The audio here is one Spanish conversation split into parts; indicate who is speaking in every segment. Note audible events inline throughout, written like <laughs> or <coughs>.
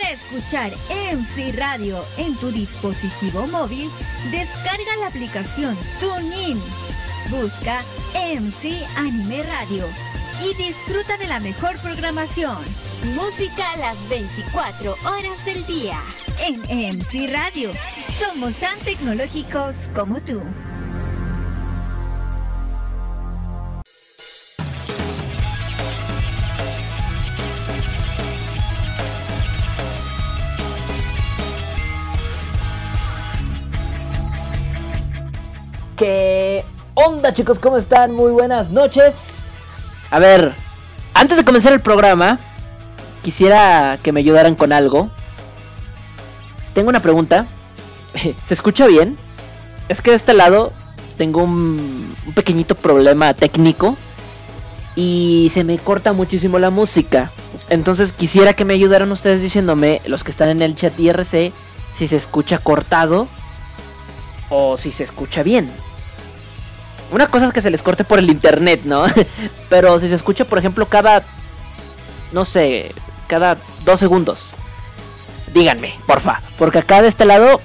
Speaker 1: Para escuchar MC Radio en tu dispositivo móvil, descarga la aplicación TuneIn. Busca MC Anime Radio y disfruta de la mejor programación. Música a las 24 horas del día. En MC Radio, somos tan tecnológicos como tú.
Speaker 2: ¿Qué onda chicos? ¿Cómo están? Muy buenas noches. A ver, antes de comenzar el programa, quisiera que me ayudaran con algo. Tengo una pregunta. <laughs> ¿Se escucha bien? Es que de este lado tengo un, un pequeñito problema técnico y se me corta muchísimo la música. Entonces quisiera que me ayudaran ustedes diciéndome, los que están en el chat IRC, si se escucha cortado o si se escucha bien. Una cosa es que se les corte por el internet, ¿no? <laughs> Pero si se escucha, por ejemplo, cada... No sé, cada dos segundos. Díganme, porfa. Porque acá de este lado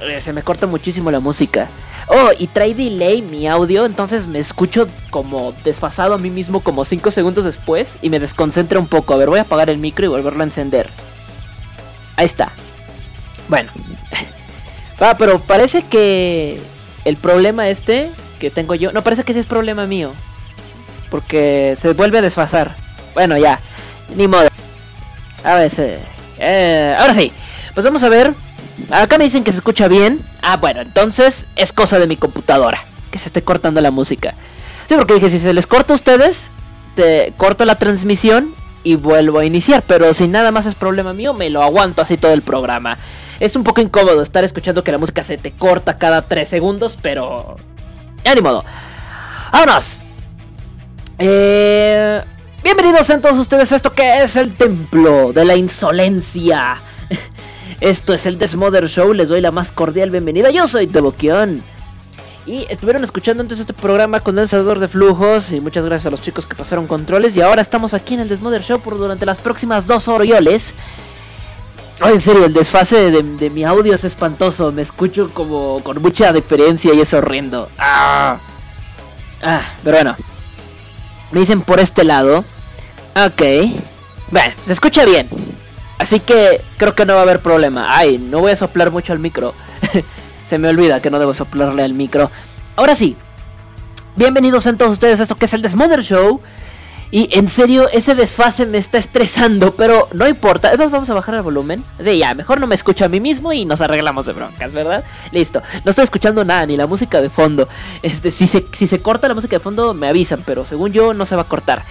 Speaker 2: eh, se me corta muchísimo la música. Oh, y trae delay mi audio, entonces me escucho como desfasado a mí mismo como 5 segundos después y me desconcentra un poco. A ver, voy a apagar el micro y volverlo a encender. Ahí está. Bueno. <laughs> Ah, pero parece que el problema este que tengo yo, no parece que ese es problema mío. Porque se vuelve a desfasar. Bueno, ya. Ni modo. A ver, eh, ahora sí. Pues vamos a ver. Acá me dicen que se escucha bien. Ah, bueno, entonces es cosa de mi computadora. Que se esté cortando la música. Sí, porque dije, si se les corta a ustedes, te corto la transmisión y vuelvo a iniciar. Pero si nada más es problema mío, me lo aguanto así todo el programa. Es un poco incómodo estar escuchando que la música se te corta cada 3 segundos, pero... Ya ni modo. ¡Vámonos! Eh... Bienvenidos a todos ustedes a esto que es el templo de la insolencia. <laughs> Esto es el Desmother Show, les doy la más cordial bienvenida. Yo soy Devoquión. Y estuvieron escuchando antes este programa condensador de flujos. Y muchas gracias a los chicos que pasaron controles. Y ahora estamos aquí en el Desmother Show por durante las próximas dos orioles. Ay, en serio, el desfase de, de, mi audio es espantoso. Me escucho como con mucha diferencia y es horrendo. Ah, ah pero bueno. Me dicen por este lado. Ok. Bueno, se escucha bien. Así que creo que no va a haber problema. Ay, no voy a soplar mucho al micro. <laughs> se me olvida que no debo soplarle al micro. Ahora sí. Bienvenidos a todos ustedes a esto que es el Desmother Show. Y en serio, ese desfase me está estresando, pero no importa. Entonces vamos a bajar el volumen. Sí, ya, mejor no me escucho a mí mismo y nos arreglamos de broncas, ¿verdad? Listo. No estoy escuchando nada, ni la música de fondo. Este, si se, si se corta la música de fondo, me avisan, pero según yo no se va a cortar.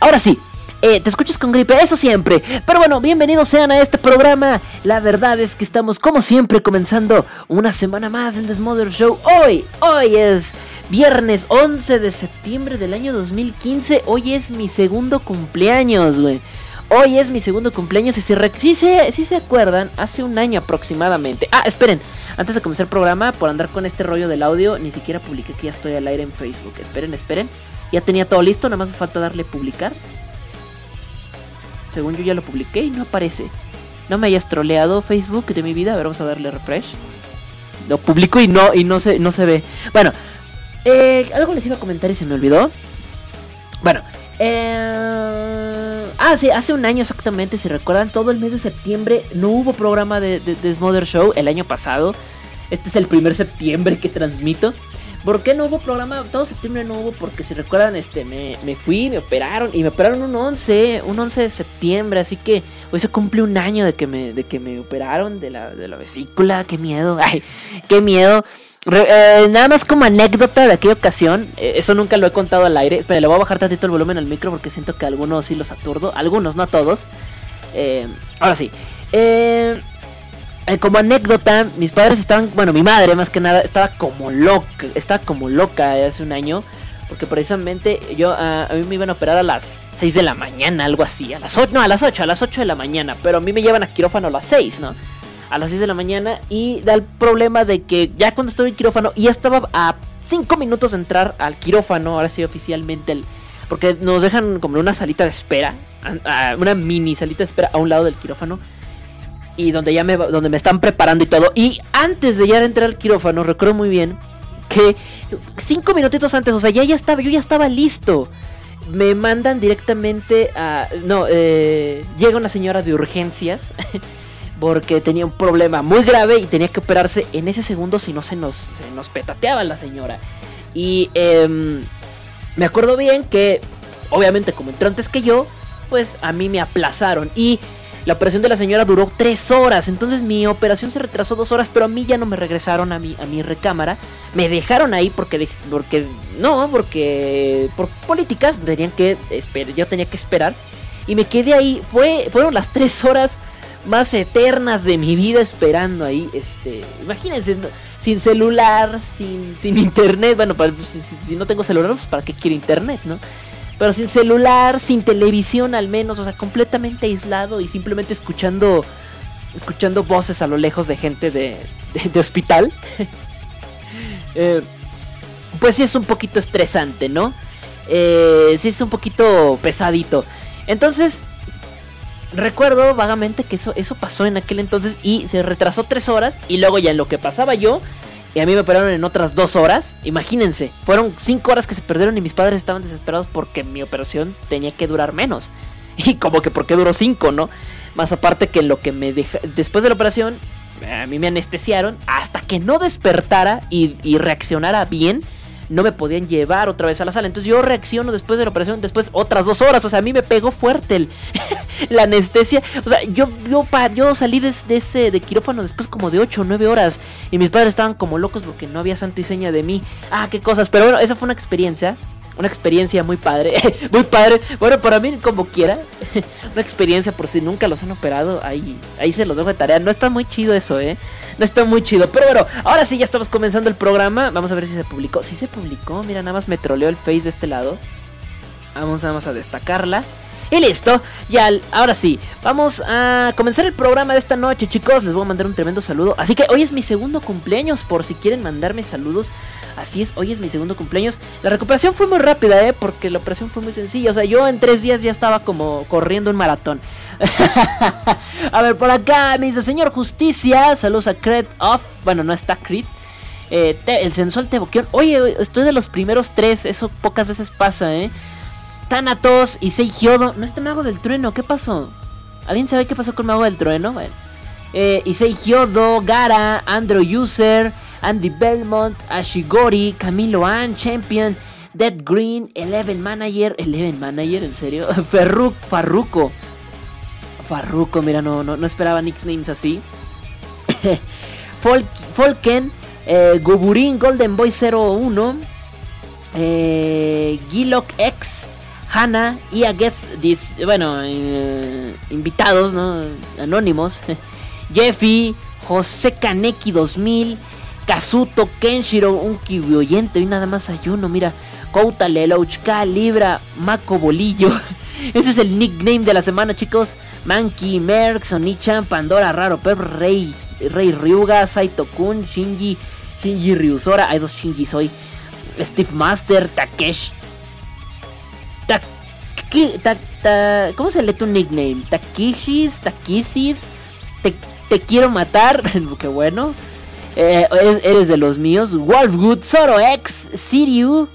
Speaker 2: Ahora sí. Eh, te escuchas con gripe, eso siempre. Pero bueno, bienvenidos sean a este programa. La verdad es que estamos, como siempre, comenzando una semana más del Desmother Show. Hoy, hoy es Viernes 11 de septiembre del año 2015. Hoy es mi segundo cumpleaños, güey. Hoy es mi segundo cumpleaños y si, si, se, si se acuerdan, hace un año aproximadamente. Ah, esperen, antes de comenzar el programa, por andar con este rollo del audio, ni siquiera publiqué que ya estoy al aire en Facebook. Esperen, esperen. Ya tenía todo listo, nada más me falta darle publicar. Según yo ya lo publiqué y no aparece. No me hayas troleado Facebook de mi vida. A ver, vamos a darle refresh. Lo publico y no, y no se, no se ve. Bueno, eh, algo les iba a comentar y se me olvidó. Bueno, eh... ah, sí, hace un año exactamente, si recuerdan, todo el mes de septiembre no hubo programa de, de, de Smother Show el año pasado. Este es el primer septiembre que transmito. ¿Por qué no hubo programa? Todo septiembre no hubo porque si recuerdan, este, me, me fui, me operaron y me operaron un 11, un 11 de septiembre, así que hoy se cumple un año de que me, de que me operaron de la, de la vesícula, qué miedo, <laughs> ay, qué miedo. Eh, nada más como anécdota de aquella ocasión, eh, eso nunca lo he contado al aire. Espera, le voy a bajar tantito el volumen al micro porque siento que algunos sí los aturdo, algunos, no todos. Eh, ahora sí. Como anécdota, mis padres estaban, bueno, mi madre más que nada, estaba como loca, estaba como loca hace un año. Porque precisamente yo, a mí me iban a operar a las 6 de la mañana, algo así. A las 8, no, a las 8, a las 8 de la mañana. Pero a mí me llevan a quirófano a las 6, ¿no? a las 6 de la mañana y da el problema de que ya cuando estoy en quirófano ya estaba a 5 minutos de entrar al quirófano, ahora sí oficialmente el porque nos dejan como una salita de espera, una mini salita de espera a un lado del quirófano y donde ya me, donde me están preparando y todo. Y antes de ya entrar al quirófano, recuerdo muy bien que cinco minutitos antes, o sea, ya, ya estaba, yo ya estaba listo. Me mandan directamente a... No, eh, llega una señora de urgencias <laughs> porque tenía un problema muy grave y tenía que operarse en ese segundo si no se nos, se nos petateaba la señora. Y em, me acuerdo bien que, obviamente como entró antes que yo, pues a mí me aplazaron. Y la operación de la señora duró tres horas, entonces mi operación se retrasó dos horas, pero a mí ya no me regresaron a mi, a mi recámara. Me dejaron ahí porque, porque no, porque por políticas tenían que yo tenía que esperar. Y me quedé ahí, fue, fueron las tres horas más eternas de mi vida esperando ahí. Este, imagínense, sin celular, sin, sin internet. Bueno, pues, si, si, no tengo celular, pues para qué quiero internet, ¿no? Pero sin celular, sin televisión al menos, o sea, completamente aislado y simplemente escuchando escuchando voces a lo lejos de gente de, de, hospital. <laughs> eh, pues sí es un poquito estresante, ¿no? Eh, sí es un poquito pesadito. Entonces, recuerdo vagamente que eso, eso pasó en aquel entonces y se retrasó tres horas y luego ya en lo que pasaba yo, y a mí me operaron en otras dos horas. Imagínense, fueron cinco horas que se perdieron y mis padres estaban desesperados porque mi operación tenía que durar menos. <laughs> Y como que porque duró cinco, ¿no? Más aparte que lo que me deja... Después de la operación, a mí me anestesiaron hasta que no despertara y, y reaccionara bien no me podían llevar otra vez a la sala. Entonces yo reacciono después de la operación, después otras dos horas. O sea, a mí me pegó fuerte el, <laughs> la anestesia. O sea, yo, yo, yo salí de, ese de quirófano después como de 8 o 9 horas. Y mis padres estaban como locos porque no había santo y seña de mí. Ah, qué cosas. Pero bueno, esa fue una experiencia una experiencia muy padre, <laughs> muy padre. Bueno, para mí como quiera, <laughs> una experiencia por si nunca los han operado, ahí, ahí se los dejo de tarea. No está muy chido eso, eh. No está muy chido. Pero bueno, ahora sí ya estamos comenzando el programa. Vamos a ver si se publicó. Si se publicó, mira, nada más me troleó el face de este lado. Vamos, vamos a destacarla. Y listo, ya, ahora sí, vamos a comenzar el programa de esta noche, chicos. Les voy a mandar un tremendo saludo. Así que hoy es mi segundo cumpleaños, por si quieren mandarme saludos. Así es, hoy es mi segundo cumpleaños. La recuperación fue muy rápida, ¿eh? Porque la operación fue muy sencilla. O sea, yo en tres días ya estaba como corriendo un maratón. <laughs> a ver, por acá me dice, señor Justicia, saludos a Cred Off. Bueno, no está Crit. Eh, el sensual Teboquión. Oye, estoy de los primeros tres. Eso pocas veces pasa, ¿eh? Thanatos y Hyodo. No está Mago del Trueno, ¿qué pasó? ¿Alguien sabe qué pasó con Mago del Trueno? Bueno. Eh, Issei Hyodo, Gara, Andrew User, Andy Belmont, Ashigori, Camilo An, Champion, Dead Green, Eleven Manager, Eleven Manager, en serio, <laughs> Ferruk, Farruko. Farruko, mira, no, no, no esperaba nicknames así. <coughs> Folken, eh, Golden Boy 01, eh, Gilok X, Hannah y a guest bueno, eh, invitados, ¿no? Anónimos. <laughs> Jeffy, José Kaneki 2000, Kazuto Kenshiro, un kiwi oyente, y nada más ayuno, mira. Kouta Lelouchka, Libra, Mako Bolillo. <laughs> Ese es el nickname de la semana, chicos. Monkey, Merck, Sonichan, Pandora, Raro Pep, Rey, Rey Ryuga, Saito Kun, Shinji, Shinji Ryusora. Hay dos Shinjis hoy. Steve Master, Takesh, ¿Cómo se lee tu nickname? Takishis, Takisis, te, te quiero matar, <laughs> qué bueno. Eh, eres de los míos. Wolfwood, Zoro X, Siriu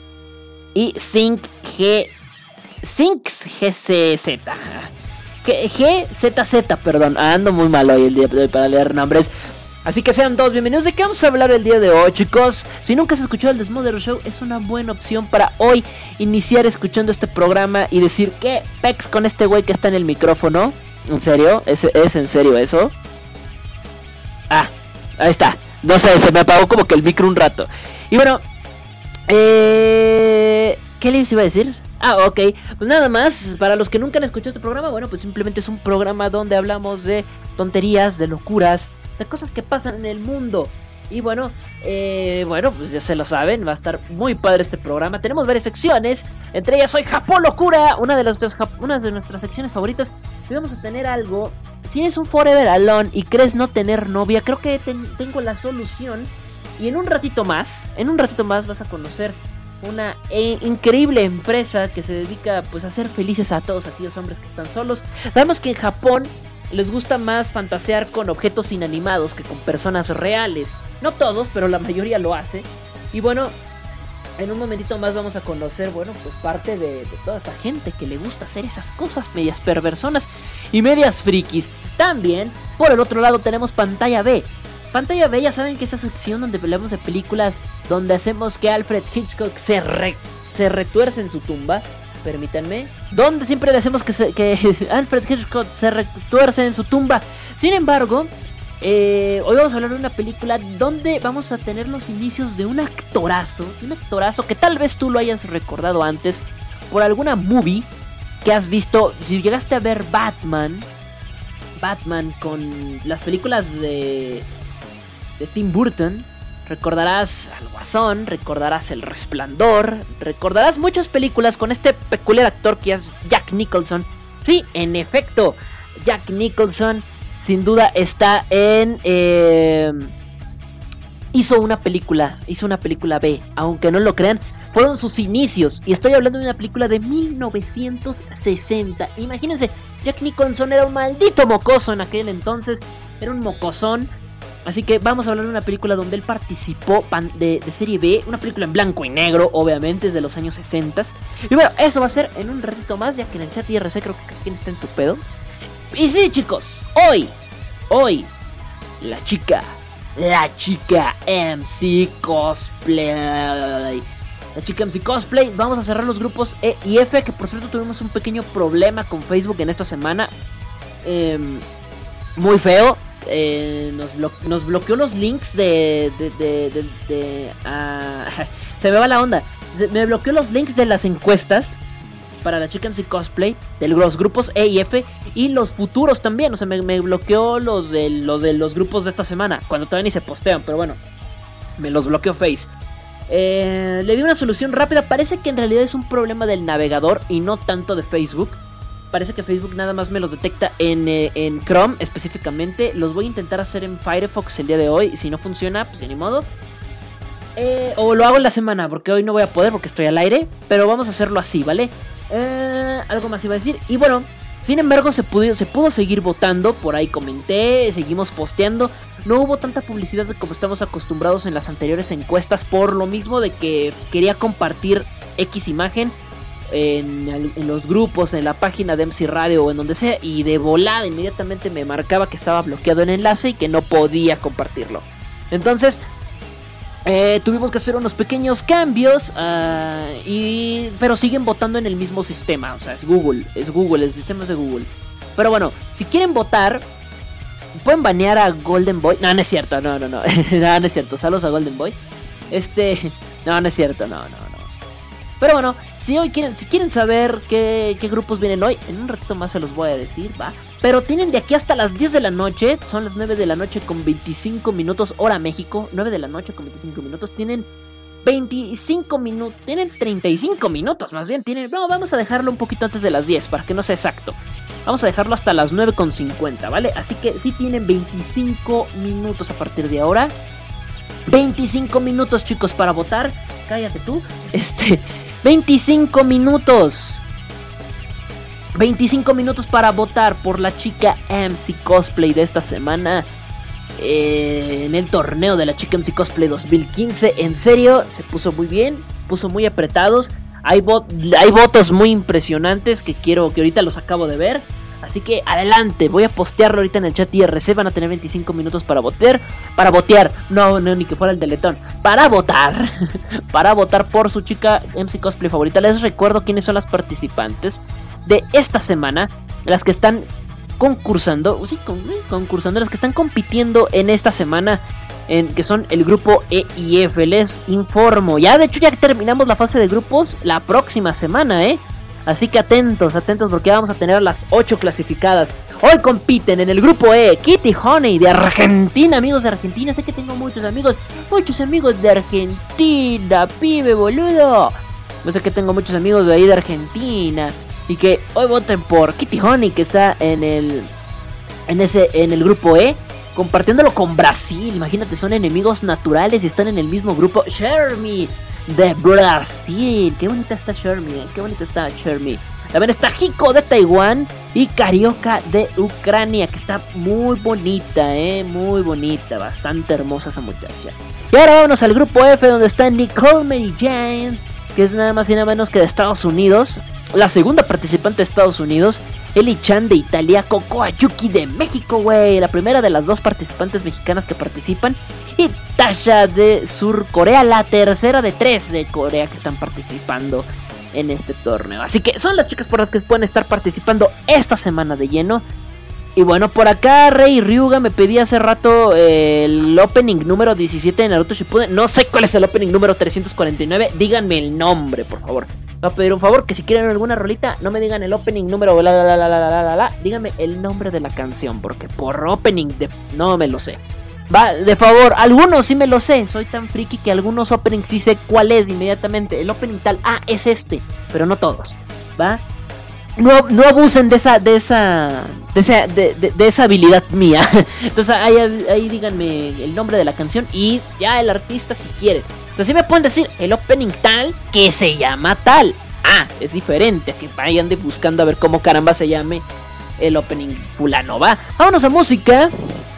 Speaker 2: y Sync G. Sync GCZ. GZZ, perdón. Ando muy mal hoy el día de hoy para leer nombres. Así que sean todos bienvenidos. ¿De qué vamos a hablar el día de hoy, chicos? Si nunca has escuchado el Desmother Show, es una buena opción para hoy iniciar escuchando este programa y decir, ¿qué pex con este güey que está en el micrófono? ¿En serio? ¿Es, ¿Es en serio eso? Ah, ahí está. No sé, se me apagó como que el micro un rato. Y bueno, eh, ¿qué les iba a decir? Ah, ok. Pues nada más, para los que nunca han escuchado este programa, bueno, pues simplemente es un programa donde hablamos de tonterías, de locuras, de cosas que pasan en el mundo. Y bueno, eh, bueno, pues ya se lo saben, va a estar muy padre este programa. Tenemos varias secciones, entre ellas hoy Japón Locura, una de, una de nuestras secciones favoritas. Y vamos a tener algo. Si eres un Forever Alone y crees no tener novia, creo que tengo la solución. Y en un ratito más, en un ratito más vas a conocer una eh, increíble empresa que se dedica pues a hacer felices a todos aquellos hombres que están solos. Sabemos que en Japón les gusta más fantasear con objetos inanimados que con personas reales. No todos, pero la mayoría lo hace. Y bueno, en un momentito más vamos a conocer, bueno, pues parte de, toda esta gente que le gusta hacer esas cosas medias perversonas y medias frikis. También, por el otro lado, tenemos pantalla B. Pantalla B, ya saben que esa sección donde hablamos de películas donde hacemos que Alfred Hitchcock se, se retuerce en su tumba. Permítanme. Donde siempre le hacemos que, que <laughs> Alfred Hitchcock se retuerce en su tumba. Sin embargo, eh, hoy vamos a hablar de una película donde vamos a tener los inicios de un actorazo, de un actorazo que tal vez tú lo hayas recordado antes por alguna movie que has visto. Si llegaste a ver Batman, Batman con las películas de, de Tim Burton, recordarás al Guasón, recordarás El Resplandor, recordarás muchas películas con este peculiar actor que es Jack Nicholson. Sí, en efecto, Jack Nicholson sin duda está en... Eh, hizo una película, hizo una película B, aunque no lo crean, fueron sus inicios. Y estoy hablando de una película de 1960. Imagínense, Jack Nicholson era un maldito mocoso en aquel entonces, era un mocosón. Así que vamos a hablar de una película donde él participó de, serie B, una película en blanco y negro, obviamente, es de los años 60. Y bueno, eso va a ser en un ratito más, ya que en el chat IRC creo que quien está en su pedo. Y sí, chicos, hoy, hoy, la chica, la chica MC Cosplay. La chica MC Cosplay, vamos a cerrar los grupos E y F, que por cierto tuvimos un pequeño problema con Facebook en esta semana. Em, muy feo. Eh, nos, bloqueó los links de... de, de, ah, <laughs> se me va la onda. Me bloqueó los links de las encuestas para la Chicken y Cosplay de los grupos E y F y los futuros también. O sea, me, bloqueó los de, los de los grupos de esta semana, cuando todavía ni se postean, pero bueno, me los bloqueó Face. Eh, le di una solución rápida, parece que en realidad es un problema del navegador y no tanto de Facebook. Parece que Facebook nada más me los detecta en, eh, en Chrome específicamente. Los voy a intentar hacer en Firefox el día de hoy. Si no funciona, pues ni modo. Eh, o lo hago en la semana, porque hoy no voy a poder porque estoy al aire. Pero vamos a hacerlo así, ¿vale? Eh, algo más iba a decir. Y bueno, sin embargo, se pudo, se pudo seguir votando. Por ahí comenté, seguimos posteando. No hubo tanta publicidad como estamos acostumbrados en las anteriores encuestas. Por lo mismo de que quería compartir X imagen. En, los grupos, en la página de MC Radio o en donde sea, y de volada inmediatamente me marcaba que estaba bloqueado el enlace y que no podía compartirlo. Entonces, eh, tuvimos que hacer unos pequeños cambios, ah, y, pero siguen votando en el mismo sistema. O sea, es Google, es Google, el sistema es de Google. Pero bueno, si quieren votar, pueden banear a Golden Boy. No, no es cierto, no, no, no. <laughs> no, no es cierto. Saludos a Golden Boy. Este, <laughs> no, no es cierto, no, no, no. Pero bueno, si hoy quieren, si quieren saber qué, qué grupos vienen hoy, en un ratito más se los voy a decir, va. Pero tienen de aquí hasta las 10 de la noche. Son las 9 de la noche con 25 minutos hora México. 9 de la noche con 25 minutos. Tienen 25 minutos. Tienen 35 minutos más bien. Tienen... No, vamos a dejarlo un poquito antes de las 10 para que no sea exacto. Vamos a dejarlo hasta las 9 con 50, ¿vale? Así que sí tienen 25 minutos a partir de ahora. 25 minutos chicos para votar. Cállate tú. Este... 25 minutos. 25 minutos para votar por la chica MC Cosplay de esta semana. Eh, en el torneo de la chica MC Cosplay 2015. En serio, se puso muy bien. Puso muy apretados. Hay, votos muy impresionantes que quiero, que ahorita los acabo de ver. Así que adelante, voy a postearlo ahorita en el chat IRC. Van a tener 25 minutos para votar. Para votear, no, no, ni que fuera el deletón. Para votar. <laughs> para votar por su chica MC Cosplay favorita. Les recuerdo quiénes son las participantes de esta semana, las que están concursando, sí, concursando, las que están compitiendo en esta semana, en, que son el grupo E y F. Les informo, ya de hecho ya terminamos la fase de grupos la próxima semana, ¿eh? Así que atentos, atentos porque vamos a tener las 8 clasificadas. Hoy compiten en el grupo E Kitty Honey de Argentina, amigos de Argentina. Sé que tengo muchos amigos, muchos amigos de Argentina, pibe boludo. No sé que tengo muchos amigos de ahí de Argentina y que hoy voten por Kitty Honey que está en el en ese en el grupo E compartiéndolo con Brasil. Imagínate, son enemigos naturales y están en el mismo grupo. Shermie de Brasil. Qué bonita está Shermie, eh, qué bonita está Shermie. También está Hiko de Taiwán y Carioca de Ucrania, que está muy bonita, eh, muy bonita, bastante hermosa esa muchacha. Y ahora vámonos al grupo F donde está Nicole Mary Jane, que es nada más y nada menos que de Estados Unidos. La segunda participante de Estados Unidos, Eli Chan de Italia, Coco Ayuki de México, güey. La primera de las dos participantes mexicanas que participan. Y Tasha de Sur Corea, la tercera de tres de Corea que están participando en este torneo. Así que son las chicas por las que pueden estar participando esta semana de lleno. Y bueno, por acá Rey Ryuga me pedía hace rato eh, el opening número 17 de Naruto Shippuden. No sé cuál es el opening número 349. Díganme el nombre, por favor. Me voy a pedir un favor que si quieren alguna rolita, no me digan el opening número, bla, bla, bla, bla, bla, bla, bla. Díganme el nombre de la canción, porque por opening de... no me lo sé. Va, de favor, algunos sí me lo sé. Soy tan friki que algunos openings sí sé cuál es inmediatamente. El opening tal, ah, es este, pero no todos. ¿Va? No, no abusen de esa, de esa, de esa, de, esa habilidad mía. <laughs> Entonces ahí, díganme el nombre de la canción y ya el artista si quieren. Pero si me pueden decir el opening tal que se llama tal. Ah, es diferente que vayan de buscando a ver cómo caramba se llame el opening fulano. Va, vámonos a música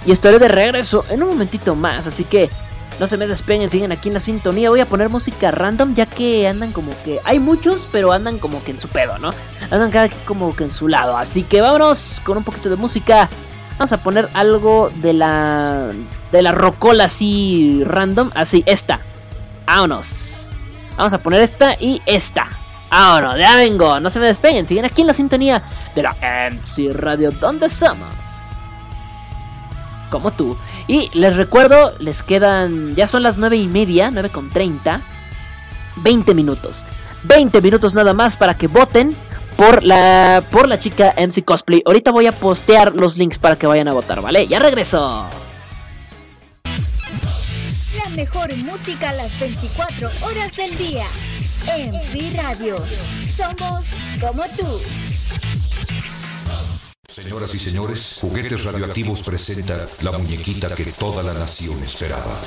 Speaker 2: y estaré de regreso en un momentito más. Así que no se me despeguen, siguen aquí en la sintonía. Voy a poner música random ya que andan como que... Hay muchos, pero andan como que en su pedo, ¿no? Andan cada como que en su lado. Así que vámonos con un poquito de música. Vamos a poner algo de la... De la rocola así random. Así, esta. Vámonos. Vamos a poner esta y esta. Vámonos, ya vengo. No se me despeguen. Siguen aquí en la sintonía de la MC Radio. ¿Dónde somos? Como tú. Y les recuerdo, les quedan, ya son las 9 y media, 9 con 30, 20 minutos. 20 minutos nada más para que voten por la, por la chica MC Cosplay. Ahorita voy a postear los links para que vayan a votar, ¿vale? Ya regreso.
Speaker 1: La mejor música a las 24 horas del día. MC Radio. Somos como tú.
Speaker 3: Señoras y señores, Juguetes Radioactivos presenta la muñequita que toda la nación esperaba.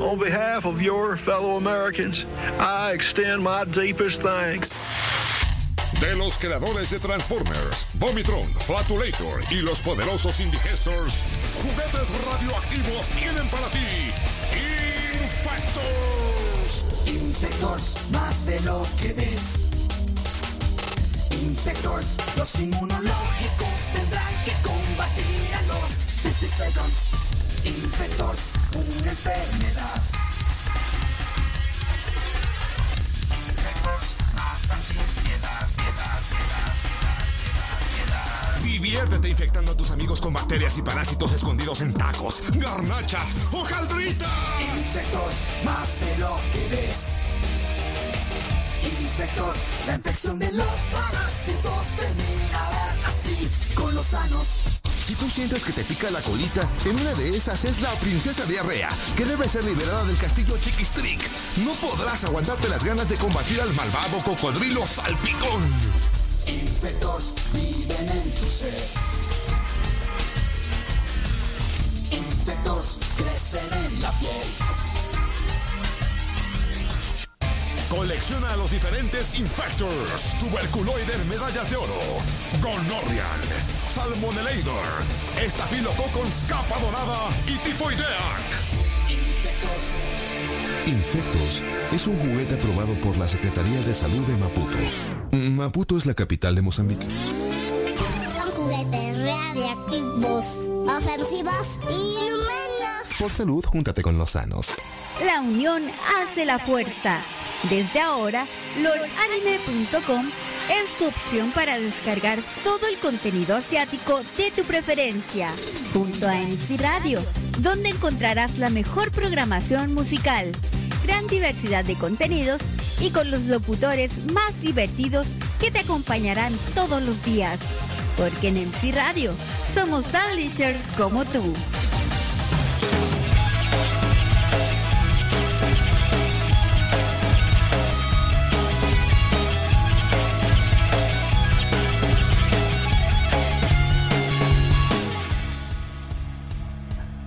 Speaker 4: On behalf of your fellow Americans, I extend my deepest thanks.
Speaker 3: De los creadores de Transformers, Vomitron, Flatulator y los poderosos Indigestors, juguetes radioactivos tienen para ti Infectors.
Speaker 5: Infectors, más de lo que ves. Infectors, los inmunológicos tendrán que combatir a los 60 Seconds. Infectors, una enfermedad.
Speaker 3: Diviértete infectando a tus amigos con bacterias y parásitos escondidos en tacos, garnachas o caldritas.
Speaker 5: Insectos, más de lo que ves. Insectos, la infección de los parásitos terminará así con los sanos.
Speaker 3: Si tú sientes que te pica la colita, en una de esas es la princesa diarrea, que debe ser liberada del castillo Chiquistrick. No podrás aguantarte las ganas de combatir al malvado cocodrilo salpicón.
Speaker 5: Infectos viven en tu ser. Infectos crecen en la piel.
Speaker 3: Colecciona los diferentes Infectors, Tuberculoider Medallas de Oro, Gonorrhean, Salmonelator, Estafilococcus Capa Dorada y Tifoideac. Infectos es un juguete aprobado por la Secretaría de Salud de Maputo. Maputo es la capital de Mozambique.
Speaker 6: Son juguetes radiactivos, ofensivos y inhumanos.
Speaker 3: Por salud, júntate con los sanos.
Speaker 1: La unión hace la fuerza. Desde ahora, lordanime.com es tu opción para descargar todo el contenido asiático de tu preferencia. Junto a MC Radio, donde encontrarás la mejor programación musical, gran diversidad de contenidos y con los locutores más divertidos que te acompañarán todos los días. Porque en MC Radio somos tan como tú.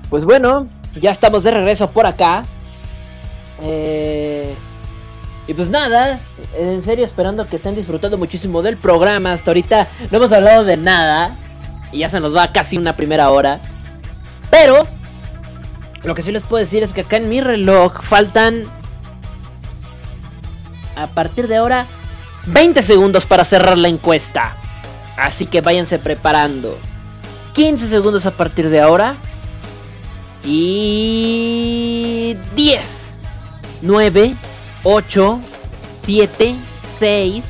Speaker 2: Pues bueno, ya estamos de regreso por acá. Eh, y pues nada, en serio esperando que estén disfrutando muchísimo del programa. Hasta ahorita no hemos hablado de nada. Y ya se nos va casi una primera hora. Pero, lo que sí les puedo decir es que acá en mi reloj faltan... A partir de ahora, 20 segundos para cerrar la encuesta. Así que váyanse preparando. 15 segundos a partir de ahora. Y 10, 9, 8, 7, 6,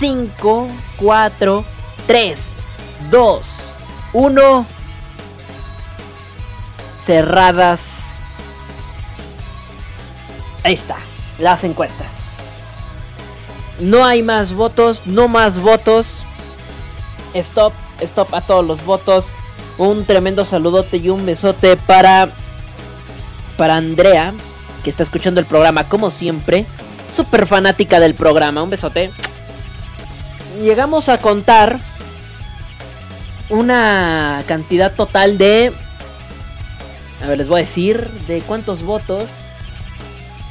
Speaker 2: 5, 4, 3, 2, 1. Cerradas. Ahí está, las encuestas. No hay más votos, no más votos. Stop, stop a todos los votos. Un tremendo saludote y un besote para para Andrea, que está escuchando el programa como siempre, súper fanática del programa. Un besote. Llegamos a contar una cantidad total de a ver, les voy a decir de cuántos votos.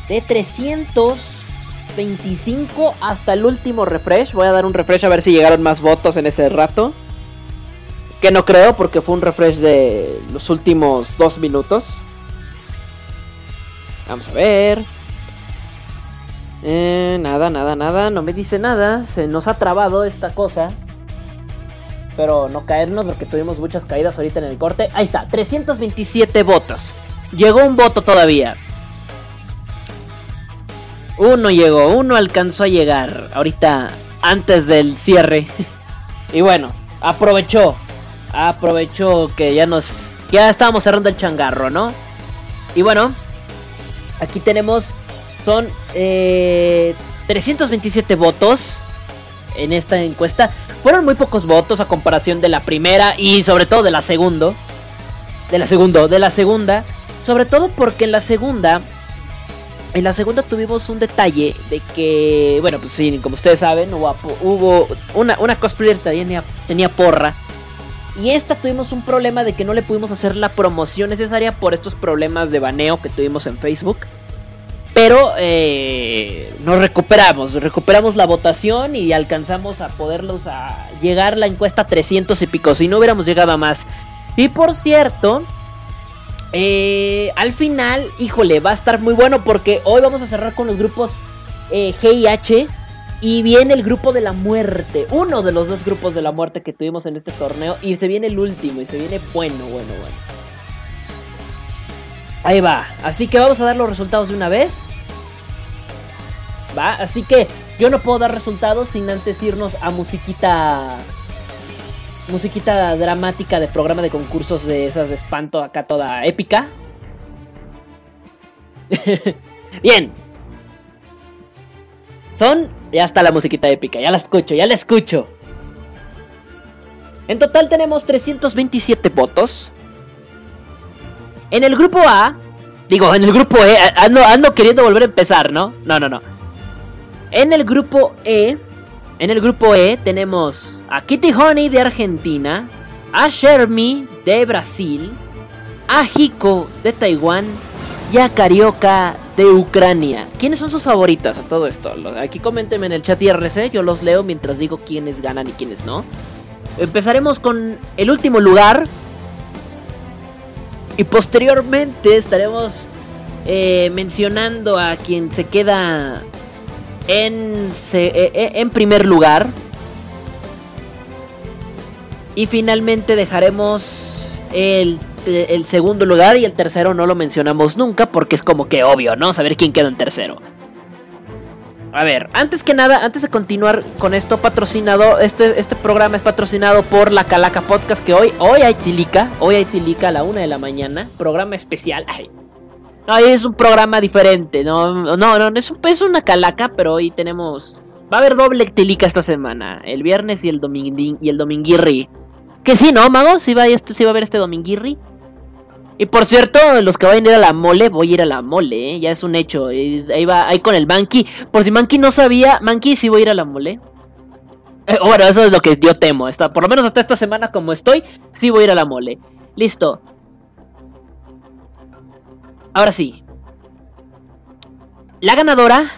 Speaker 2: De 325 hasta el último refresh. Voy a dar un refresh a ver si llegaron más votos en este rato. Que no creo porque fue un refresh de los últimos dos minutos. Vamos a ver. Eh, nada, nada, nada. No me dice nada. Se nos ha trabado esta cosa. Pero no caernos porque tuvimos muchas caídas ahorita en el corte. Ahí está, 327 votos. Llegó un voto todavía. Uno llegó, uno alcanzó a llegar. Ahorita, antes del cierre. <laughs> y bueno, aprovechó aprovechó que ya nos ya estábamos cerrando el changarro, ¿no? Y bueno, aquí tenemos son eh, 327 votos en esta encuesta. Fueron muy pocos votos a comparación de la primera y sobre todo de la segunda. De la segunda, de la segunda, sobre todo porque en la segunda en la segunda tuvimos un detalle de que, bueno, pues sí, como ustedes saben, hubo, hubo una, una cosplayer tenía, tenía porra y esta tuvimos un problema de que no le pudimos hacer la promoción necesaria por estos problemas de baneo que tuvimos en Facebook. Pero eh, nos recuperamos, recuperamos la votación y alcanzamos a poderlos a llegar la encuesta a 300 y pico, si no hubiéramos llegado a más. Y por cierto, eh, al final, híjole, va a estar muy bueno porque hoy vamos a cerrar con los grupos eh, G y H y viene el grupo de la muerte, uno de los dos grupos de la muerte que tuvimos en este torneo. Y se viene el último, y se viene bueno, bueno, bueno. Ahí va, así que vamos a dar los resultados de una vez. Va, así que yo no puedo dar resultados sin antes irnos a musiquita. Musiquita dramática de programa de concursos de esas de espanto acá toda épica. <laughs> Bien, son. Ya está la musiquita épica, ya la escucho, ya la escucho. En total tenemos 327 votos. En el grupo A, digo, en el grupo E, ando, ando queriendo volver a empezar, ¿no? No, no, no. En el grupo E, en el grupo E tenemos a Kitty Honey de Argentina, a Shermie de Brasil, a Hiko de Taiwán Natalia Carioca de Ucrania. ¿Quiénes son sus favoritas a todo esto? Aquí coméntenme en el chat IRC, yo los leo mientras digo quiénes ganan y quiénes no. Empezaremos con el último lugar. Y posteriormente estaremos eh, mencionando a quien se queda eh, eh, en primer lugar. Y finalmente dejaremos el, el segundo lugar y el tercero no lo mencionamos nunca porque es como que obvio, ¿no? Saber quién queda en tercero. A ver, antes que nada, antes de continuar con esto, patrocinado, este, este programa es patrocinado por la Calaca Podcast, que hoy, hoy hay Tilica, hoy hay Tilica a la una de la mañana, programa especial. Ay, es un programa diferente, no, no, no, es, un- es una Calaca, pero hoy tenemos, va a haber doble Tilica esta semana, el viernes y el, dominguín y el dominguirri. Que sí, ¿no, mago? Sí va, a- este- va a haber este dominguirri. Y por cierto, los que vayan a ir a la mole, voy a ir a la mole, ¿eh? ya es un hecho. ahí va, ahí con el Monkey. Por si Monkey no sabía, Monkey sí voy a ir a la mole. Eh, bueno, eso es lo que yo temo. Esta, por lo menos hasta esta semana como estoy, sí voy a ir a la mole. Listo. Ahora sí. La ganadora.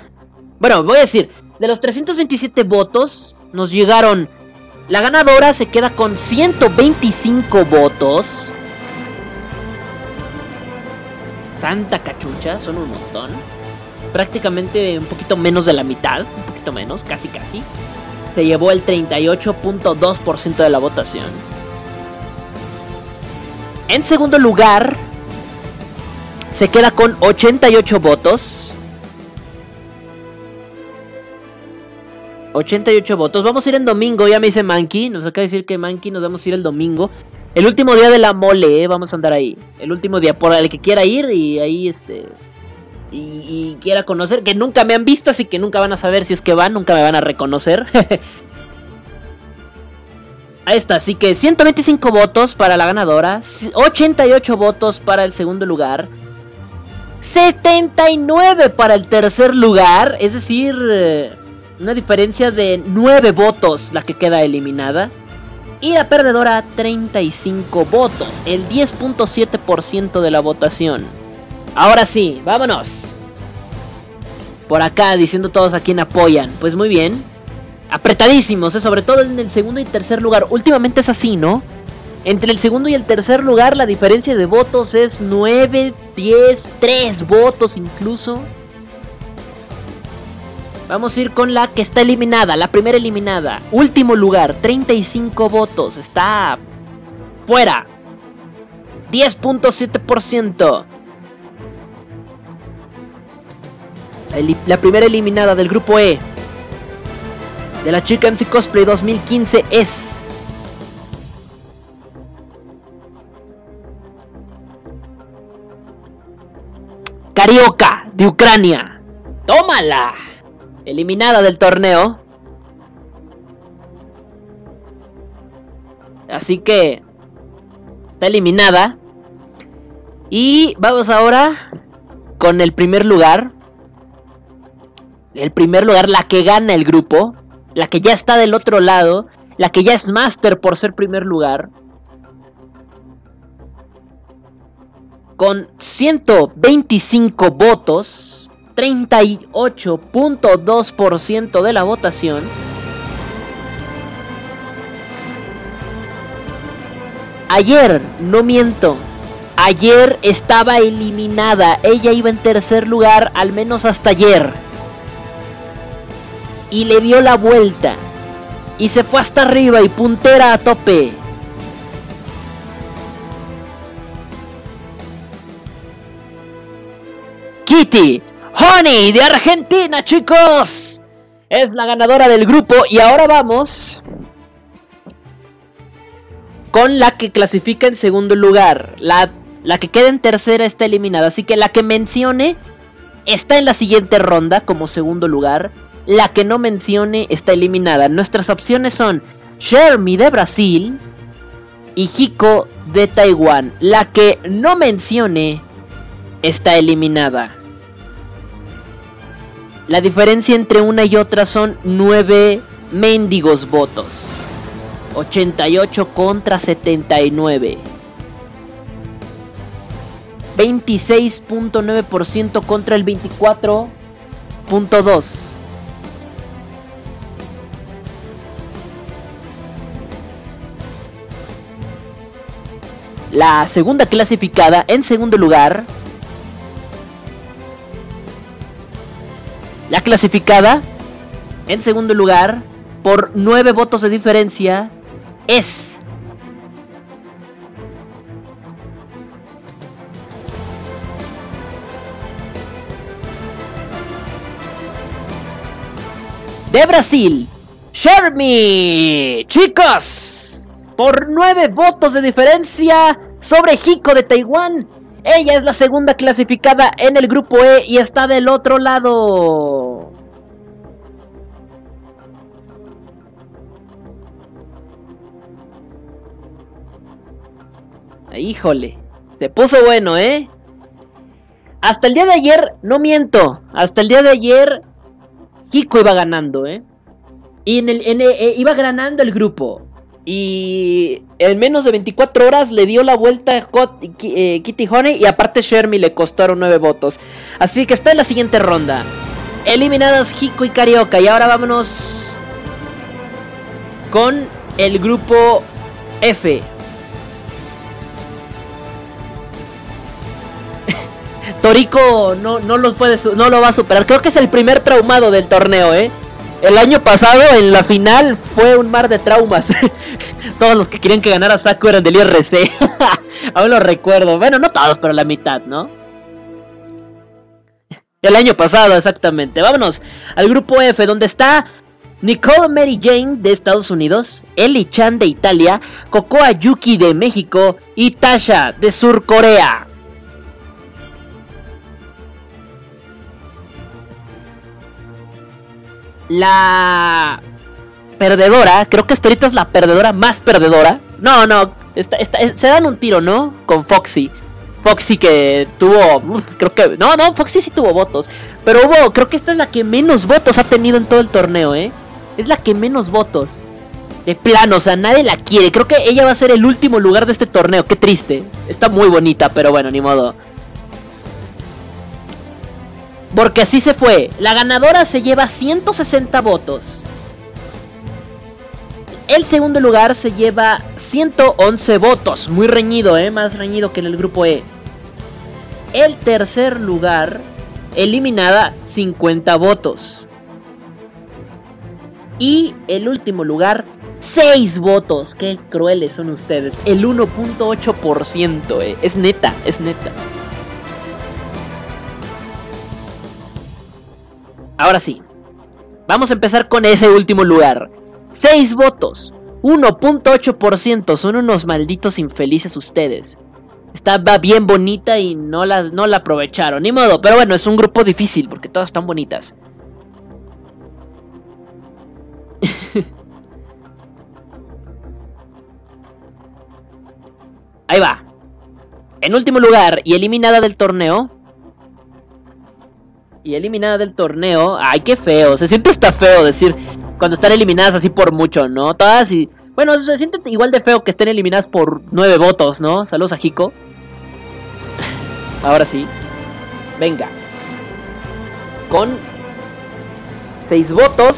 Speaker 2: Bueno, voy a decir, de los 327 votos, nos llegaron. La ganadora se queda con 125 votos. Tanta cachucha, son un montón. Prácticamente un poquito menos de la mitad, un poquito menos, casi casi. Se llevó el 38.2% de la votación. En segundo lugar, se queda con 88 votos. 88 votos. Vamos a ir en domingo, ya me dice Monkey. Nos acaba de decir que Monkey nos vamos a ir el domingo. El último día de la mole, eh, vamos a andar ahí. El último día, por el que quiera ir y ahí este. Y, quiera conocer, que nunca me han visto, así que nunca van a saber si es que van, nunca me van a reconocer. <laughs> Ahí está, así que 125 votos para la ganadora, 88 votos para el segundo lugar, 79 para el tercer lugar, es decir, eh, una diferencia de 9 votos la que queda eliminada. Y la perdedora 35 votos, el 10.7% de la votación. Ahora sí, vámonos. Por acá diciendo todos a quién apoyan. Pues muy bien. Apretadísimos, ¿eh? sobre todo en el segundo y tercer lugar. Últimamente es así, ¿no? Entre el segundo y el tercer lugar la diferencia de votos es 9, 10, 3 votos incluso. Vamos a ir con la que está eliminada, la primera eliminada. Último lugar, 35 votos. Está fuera. 10.7%. Eli- La primera eliminada del grupo E. De la chica MC Cosplay 2015 es... Carioca, de Ucrania. ¡Tómala! Eliminada del torneo. Así que... Está eliminada. Y vamos ahora con el primer lugar. El primer lugar, la que gana el grupo. La que ya está del otro lado. La que ya es máster por ser primer lugar. Con 125 votos. 38.2% de la votación. Ayer, no miento. Ayer estaba eliminada. Ella iba en tercer lugar, al menos hasta ayer. Y le dio la vuelta. Y se fue hasta arriba y puntera a tope. Kitty, Honey de Argentina, chicos. Es la ganadora del grupo y ahora vamos con la que clasifica en segundo lugar. La, la que queda en tercera está eliminada, así que la que mencione está en la siguiente ronda como segundo lugar. La que no mencione está eliminada. Nuestras opciones son Shermie de Brasil y Hiko de Taiwán. La que no mencione está eliminada. La diferencia entre una y otra son 9 mendigos votos. 88 contra 79. 26.9% contra el 24.2%. La segunda clasificada en segundo lugar. La clasificada en segundo lugar por 9 votos de diferencia es de Brasil, Shermy. Chicos, por 9 votos de diferencia sobre Hiko de Taiwán. Ella es la segunda clasificada en el grupo E y está del otro lado. Híjole, se puso bueno, ¿eh? Hasta el día de ayer, no miento, hasta el día de ayer Hiko iba ganando, ¿eh? Y en el, en eh, iba ganando el grupo. Y en menos de 24 horas le dio la vuelta a eh, Kitty Honey y aparte Shermy le costaron 9 votos. Así que está en la siguiente ronda. Eliminadas Hiko y Carioca. Y ahora vámonos con el grupo F. <laughs> Torico no, no, los puede, no lo va a superar. Creo que es el primer traumado del torneo, ¿eh? El año pasado en la final fue un mar de traumas. <laughs> todos los que querían que ganara Saku eran del IRC. <laughs> Aún lo recuerdo. Bueno, no todos, pero la mitad, ¿no? El año pasado, exactamente. Vámonos al grupo F, donde está Nicole Mary Jane de Estados Unidos, Ellie Chan de Italia, Kokoa Yuki de México y Tasha de Sur Corea. La perdedora, creo que esta ahorita es la perdedora más perdedora. No, no, se dan un tiro, ¿no? Con Foxy. Foxy que tuvo, creo que, no, no, Foxy sí tuvo votos. Pero hubo, creo que esta es la que menos votos ha tenido en todo el torneo, ¿eh? Es la que menos votos. De plano, o sea, nadie la quiere. Creo que ella va a ser el último lugar de este torneo. Qué triste. Está muy bonita, pero bueno, ni modo. Porque así se fue. La ganadora se lleva 160 votos. El segundo lugar se lleva 111 votos. Muy reñido, ¿eh? Más reñido que en el grupo E. El tercer lugar, eliminada 50 votos. Y el último lugar, 6 votos. Qué crueles son ustedes. El 1.8%, ¿eh? Es neta, es neta. Ahora sí. Vamos a empezar con ese último lugar. 6 votos. 1.8%. Son unos malditos infelices ustedes. Estaba bien bonita y no la, no la aprovecharon. Ni modo. Pero bueno, es un grupo difícil porque todas están bonitas. <laughs> Ahí va. En último lugar y eliminada del torneo y eliminada del torneo. Ay, qué feo. Se siente hasta feo decir cuando están eliminadas así por mucho, ¿no? Todas y. Bueno, se siente igual de feo que estén eliminadas por nueve votos, ¿no? Saludos a Hiko. Ahora sí. Venga. Con seis votos.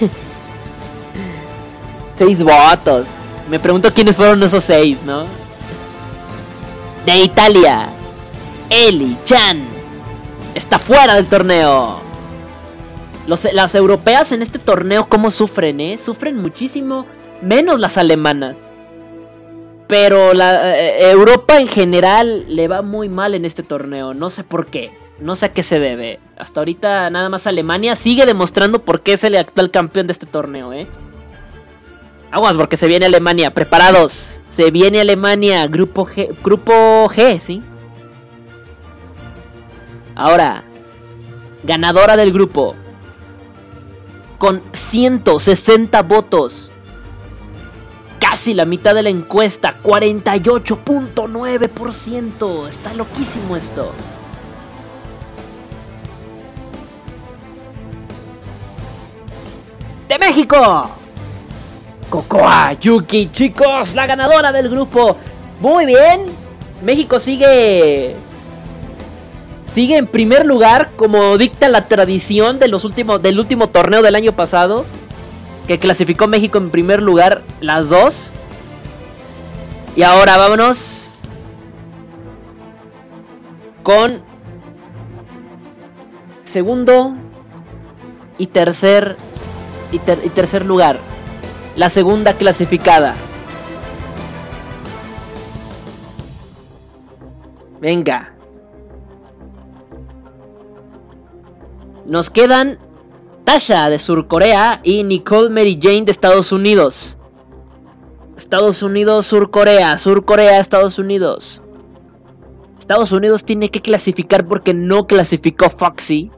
Speaker 2: <laughs> seis votos. Me pregunto quiénes fueron esos seis, ¿no? De Italia. Eli Chan está fuera del torneo. las europeas en este torneo, ¿cómo sufren, eh? Sufren muchísimo menos las alemanas. Pero la eh, Europa en general le va muy mal en este torneo. No sé por qué. No sé a qué se debe. Hasta ahorita nada más Alemania sigue demostrando por qué es el actual campeón de este torneo, ¿eh? Aguas porque se viene Alemania. Preparados. Se viene Alemania. Grupo G. Grupo G, ¿sí? Ahora, ganadora del grupo, con 160 votos. Casi la mitad de la encuesta, 48.9%. Está loquísimo esto. De México. Cocoa Yuki, chicos, la ganadora del grupo. Muy bien. México sigue sigue en primer lugar como dicta la tradición de los últimos del último torneo del año pasado que clasificó México en primer lugar las dos. Y ahora vámonos con segundo y tercer y, y tercer lugar. La segunda clasificada. Venga. Nos quedan Tasha de Sur Corea y Nicole Mary Jane de Estados Unidos. Estados Unidos, Sur Corea, Sur Corea, Estados Unidos. Estados Unidos tiene que clasificar porque no clasificó Foxy.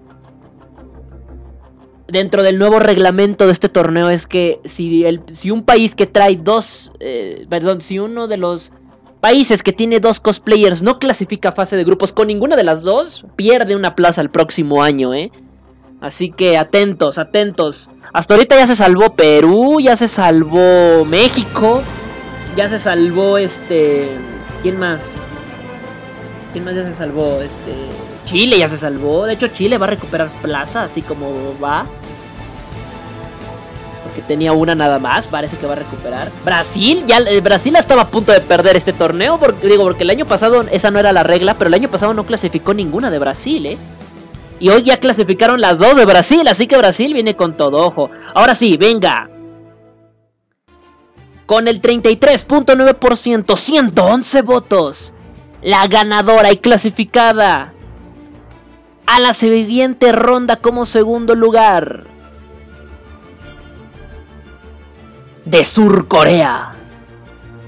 Speaker 2: Dentro del nuevo reglamento de este torneo es que si, un país que trae dos, eh, perdón, si uno de los países que tiene dos cosplayers no clasifica fase de grupos con ninguna de las dos, pierde una plaza el próximo año, ¿eh? Así que atentos, atentos. Hasta ahorita ya se salvó Perú, ya se salvó México, ya se salvó este... ¿Quién más? ¿Quién más ya se salvó? Este... Chile ya se salvó. De hecho, Chile va a recuperar plaza, así como va. Porque tenía una nada más, parece que va a recuperar. Brasil, ya eh, Brasil estaba a punto de perder este torneo. Porque, digo, porque el año pasado esa no era la regla, pero el año pasado no clasificó ninguna de Brasil, ¿eh? Y hoy ya clasificaron las dos de Brasil, así que Brasil viene con todo ojo. Ahora sí, venga. Con el 33.9%, 111 votos. La ganadora y clasificada a la siguiente ronda como segundo lugar. De Sur Corea.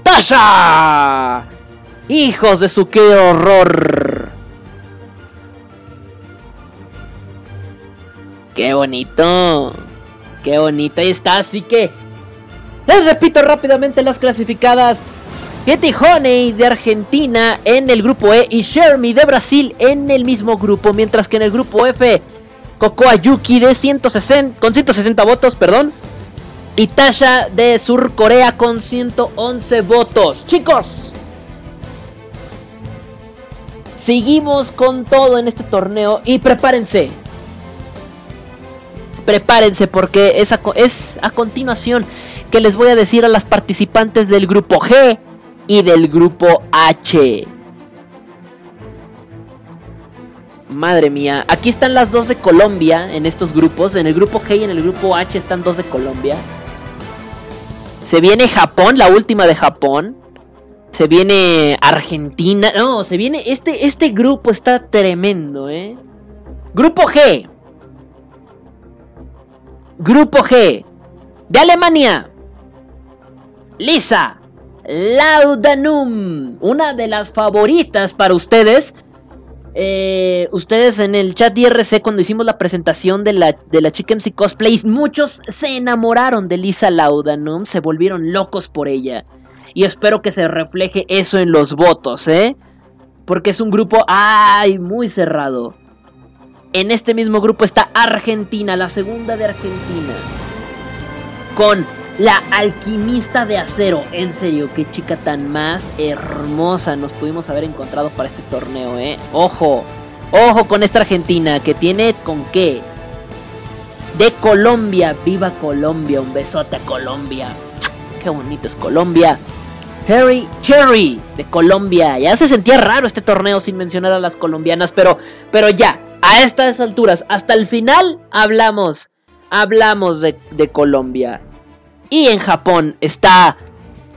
Speaker 2: ¡Tasha! Hijos de su qué horror. Qué bonito. Qué bonito. Ahí está. Así que. Les repito rápidamente las clasificadas. Getty Honey de Argentina en el grupo E y Shermie de Brasil en el mismo grupo. Mientras que en el grupo F, Cocoa Yuki de 160, con 160 votos, perdón. Y Tasha de Sur Corea con 111 votos. Chicos, seguimos con todo en este torneo y prepárense prepárense porque es a, es a continuación que les voy a decir a las participantes del grupo G y del grupo H. Madre mía, aquí están las dos de Colombia en estos grupos. En el grupo G y en el grupo H están dos de Colombia. Se viene Japón, la última de Japón. Se viene Argentina. No, se viene. Este, este grupo está tremendo, eh. Grupo G. Grupo G. De Alemania. Lisa. Laudanum. Una de las favoritas para ustedes. Eh, ustedes en el chat IRC cuando hicimos la presentación de la, de la Chica MC Cosplays, muchos se enamoraron de Lisa Laudanum, se volvieron locos por ella. Y espero que se refleje eso en los votos, ¿eh? Porque es un grupo, ay, muy cerrado. En este mismo grupo está Argentina, la segunda de Argentina. Con la alquimista de acero. En serio, qué chica tan más hermosa nos pudimos haber encontrado para este torneo, ¿eh? Ojo, ojo con esta Argentina que tiene con qué. De Colombia, viva Colombia, un besote a Colombia. Qué bonito es Colombia. Harry Cherry de Colombia. Ya se sentía raro este torneo sin mencionar a las colombianas, pero, pero ya, a estas alturas, hasta el final hablamos, hablamos de, Colombia. Y en Japón está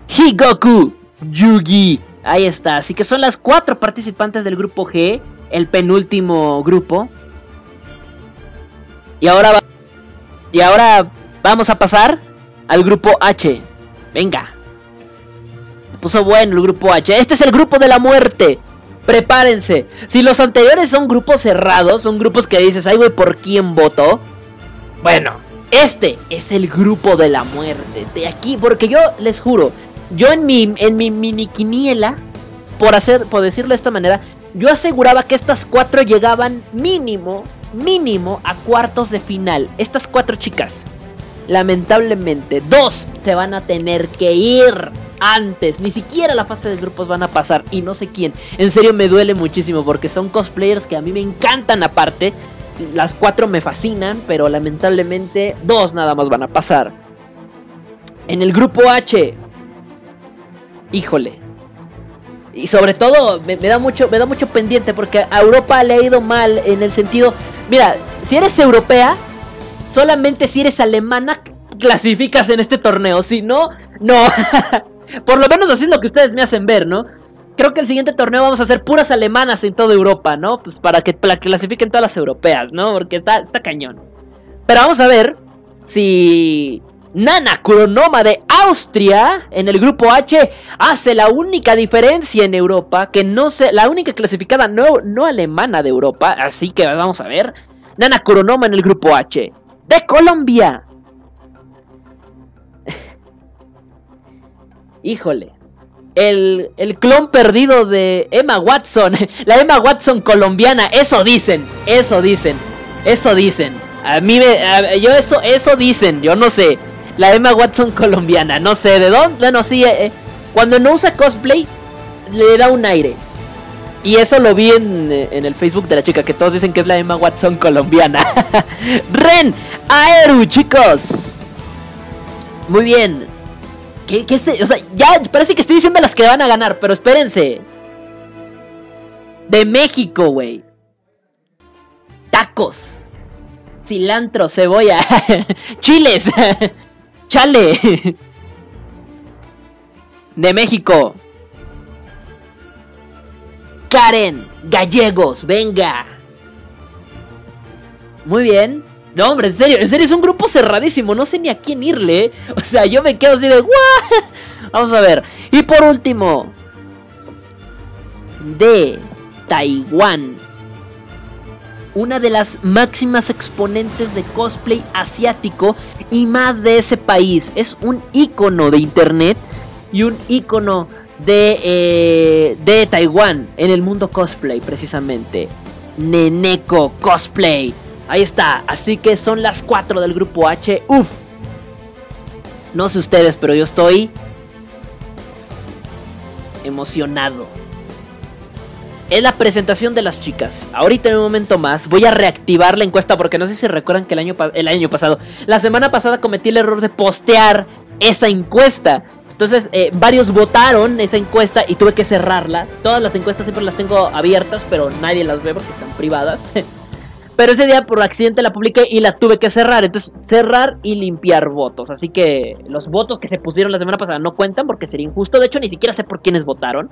Speaker 2: Higoku Yugi. Ahí está, así que son las cuatro participantes del grupo G, el penúltimo grupo. Y ahora, va- y ahora vamos a pasar al grupo H. Venga. Puso bueno el grupo H. Este es el grupo de la muerte. Prepárense. Si los anteriores son grupos cerrados, son grupos que dices, ay, güey, ¿por quién voto? Bueno, este es el grupo de la muerte. De aquí, porque yo les juro, yo en mi, en mi mini quiniela, por hacer, por decirlo de esta manera, yo aseguraba que estas cuatro llegaban mínimo, mínimo a cuartos de final. Estas cuatro chicas. Lamentablemente, dos se van a tener que ir antes. Ni siquiera la fase de grupos van a pasar. Y no sé quién. En serio me duele muchísimo porque son cosplayers que a mí me encantan aparte. Las cuatro me fascinan, pero lamentablemente dos nada más van a pasar. En el grupo H. Híjole. Y sobre todo me, da mucho me da mucho pendiente porque a Europa le ha ido mal en el sentido, mira, si eres europea, solamente si eres alemana clasificas en este torneo, si no, no. <laughs> Por lo menos así es lo que ustedes me hacen ver, ¿no? Creo que el siguiente torneo vamos a hacer puras alemanas en toda Europa, ¿no? Pues para que la clasifiquen todas las europeas, ¿no? Porque está, está cañón. Pero vamos a ver si Nana Cronoma de Austria en el grupo H hace la única diferencia en Europa, que no se, la única clasificada no, no alemana de Europa, así que vamos a ver. Nana Cronoma en el grupo H de Colombia. Híjole. El, el clon perdido de Emma Watson. <laughs> La Emma Watson colombiana. Eso dicen. Eso dicen. Eso dicen. A mí me. yo eso, eso dicen. Yo no sé. La Emma Watson <laughs> colombiana. No sé de dónde. Bueno, sí. eh, eh, cuando no usa cosplay. Le da un aire. Y eso lo vi en, eh, en el Facebook de la chica. Que todos dicen que es la Emma Watson colombiana. <laughs> Ren. Aeru, chicos. Muy bien. ¿Qué, qué se- O sea, ya parece que estoy diciendo las que van a ganar, pero espérense. De México, güey. Tacos. Cilantro, cebolla. <laughs> Chiles. <laughs> Chale. De México. Karen. Gallegos, venga. Muy bien. No, hombre, en serio, en serio, es un grupo cerradísimo. No sé ni a quién irle. ¿eh? <laughs> O sea, yo me quedo así de. "What?". <laughs> Vamos a ver. Y por último. De Taiwán. Una de las máximas exponentes de cosplay asiático y más de ese país. Es un icono de internet y un icono de, eh, de Taiwán en el mundo cosplay, precisamente. Neneko Cosplay. Ahí está. Así que son las 4 del grupo H. Uf. No sé ustedes, pero yo estoy emocionado. Es la presentación de las chicas. Ahorita en un momento más voy a reactivar la encuesta porque no sé si recuerdan que el año, el año pasado, la semana pasada cometí el error de postear esa encuesta. Entonces eh, varios votaron esa encuesta y tuve que cerrarla. Todas las encuestas siempre las tengo abiertas, pero nadie las ve porque están privadas. <laughs> Pero ese día por accidente la publiqué y la tuve que cerrar. Entonces, cerrar y limpiar votos. Así que los votos que se pusieron la semana pasada no cuentan porque sería injusto. De hecho, ni siquiera sé por quiénes votaron.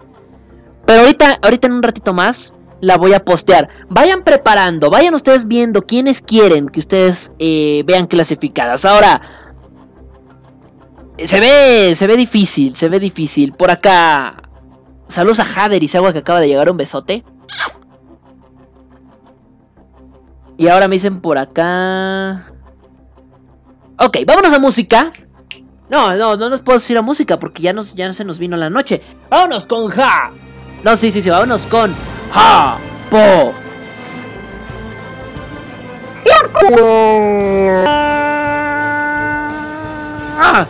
Speaker 2: Pero ahorita, ahorita en un ratito más la voy a postear. Vayan preparando, vayan ustedes viendo quiénes quieren que ustedes eh, vean clasificadas. Ahora, se ve, se ve difícil, se ve difícil. Por acá, saludos a Hader y Sagua que acaba de llegar, un besote. Y ahora me dicen por acá. Ok, vámonos a música. No, no, no nos podemos ir a música porque ya, nos, ya se nos vino la noche. Vámonos con Ja. No, sí, sí, sí, vámonos con Ja. Po. Ah.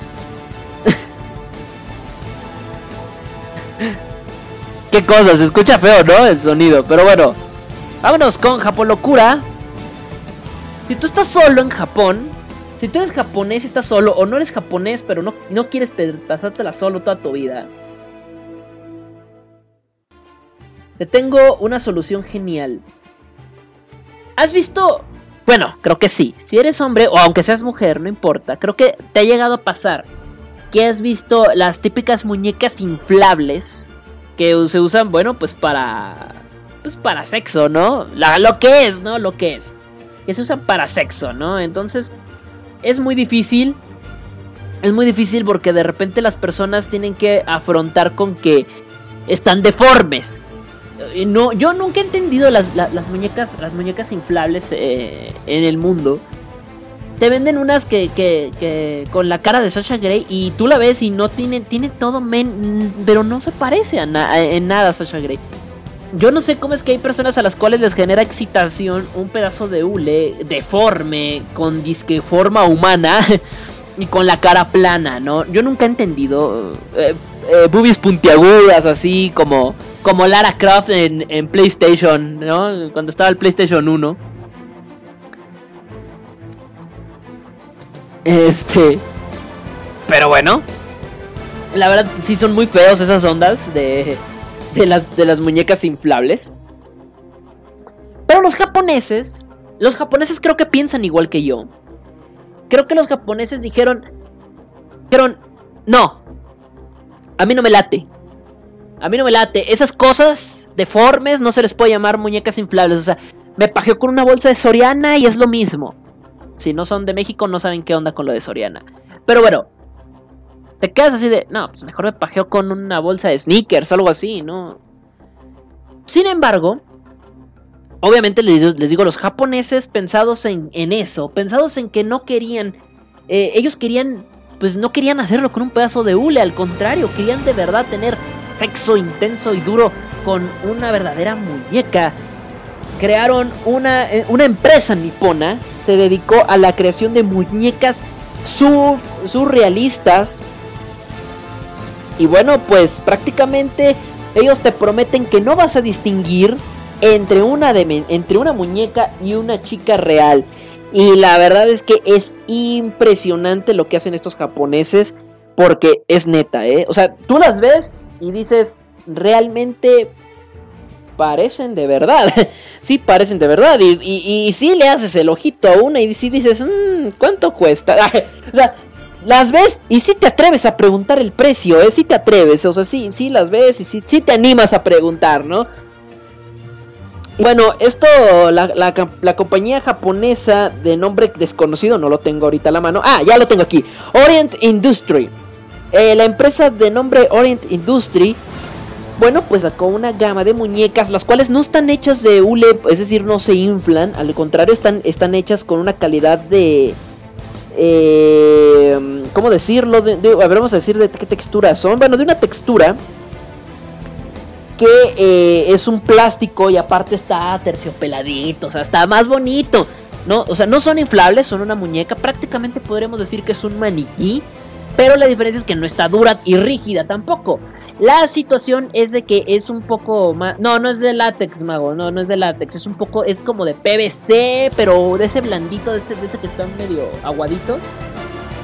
Speaker 2: <laughs> Qué cosa, se escucha feo, ¿no? El sonido, pero bueno. Vámonos con Japolocura. Si tú estás solo en Japón, si tú eres japonés y estás solo, o no eres japonés, pero no, no quieres te- pasártela solo toda tu vida, te tengo una solución genial. ¿Has visto? Bueno, creo que sí. Si eres hombre, o aunque seas mujer, no importa. Creo que te ha llegado a pasar que has visto las típicas muñecas inflables que se usan, bueno, pues para. Pues para sexo, ¿no? La- lo que es, ¿no? Lo que es que se usan para sexo, ¿no? Entonces es muy difícil. Es muy difícil porque de repente las personas tienen que afrontar con que están deformes. Eh, No, yo nunca he entendido las, la- las muñecas, las muñecas inflables eh, en el mundo. Te venden unas que, que, con la cara de Sasha Grey y tú la ves y no tiene, tiene todo men, pero no se parece a a- en nada a Sasha Grey. Yo no sé cómo es que hay personas a las cuales les genera excitación un pedazo de hule deforme, con disque forma humana <laughs> y con la cara plana, ¿no? Yo nunca he entendido. eh, eh, boobies puntiagudas, así como, como Lara Croft en, en PlayStation, ¿no? Cuando estaba el PlayStation 1. Este. Pero bueno. La verdad, sí son muy feos esas ondas de, de, las, de las muñecas inflables. Pero los japoneses. Los japoneses creo que piensan igual que yo. Creo que los japoneses dijeron. Dijeron. No. A mí no me late. A mí no me late. Esas cosas deformes no se les puede llamar muñecas inflables. O sea, me pajeó con una bolsa de Soriana y es lo mismo. Si no son de México, no saben qué onda con lo de Soriana. Pero bueno, te quedas así de, no, pues mejor me pajeo con una bolsa de sneakers o algo así, ¿no? Sin embargo, obviamente les, digo- los japoneses pensados en, en eso, pensados en que no querían, eh, ellos querían, pues no querían hacerlo con un pedazo de hule, al contrario, querían de verdad tener sexo intenso y duro con una verdadera muñeca. Crearon una, eh, una empresa nipona, se dedicó a la creación de muñecas sur- surrealistas. Y bueno, pues prácticamente ellos te prometen que no vas a distinguir entre una, de, entre una muñeca y una chica real. Y la verdad es que es impresionante lo que hacen estos japoneses. Porque es neta, ¿eh? O sea, tú las ves y dices, realmente parecen de verdad. <laughs> sí, parecen de verdad. Y, y, y sí le haces el ojito a una y sí dices, "Mm, ¿cuánto cuesta? <laughs> o sea, las ves y sí te atreves a preguntar el precio, ¿eh? Sí te atreves, o sea, sí, sí las ves y sí, sí te animas a preguntar, ¿no? Bueno, esto, la, la, la compañía japonesa de nombre desconocido, no lo tengo ahorita a la mano. Ah, ya lo tengo aquí. Orient Industry. Eh, la empresa de nombre Orient Industry bueno, pues sacó una gama de muñecas, las cuales no están hechas de hule, es decir, no se inflan, al contrario, están, están hechas con una calidad de... Eh, ¿Cómo decirlo? De, de- a decir de qué textura son. Bueno, de una textura que eh, es un plástico y aparte está terciopeladito, o sea, está más bonito. ¿no? O sea, no son inflables, son una muñeca, prácticamente podríamos decir que es un maniquí, pero la diferencia es que no está dura y rígida tampoco. La situación es de que es un poco más... No, no es de látex, mago. No, no es de látex. Es un poco... Es como de PVC, pero de ese blandito, de ese, de ese que está medio aguadito.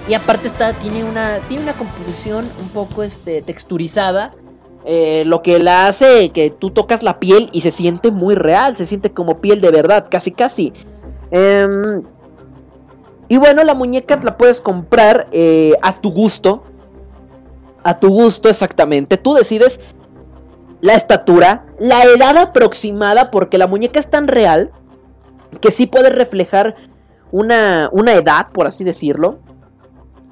Speaker 2: Y aparte está... Tiene una... Tiene una composición un poco este, texturizada. eh, lo que la hace que tú tocas la piel y se siente muy real. Se siente como piel de verdad, casi casi. Em, y bueno, la muñeca la puedes comprar eh, a tu gusto. A tu gusto exactamente. Tú decides la estatura, la edad aproximada, porque la muñeca es tan real que sí puede reflejar una, una edad, por así decirlo.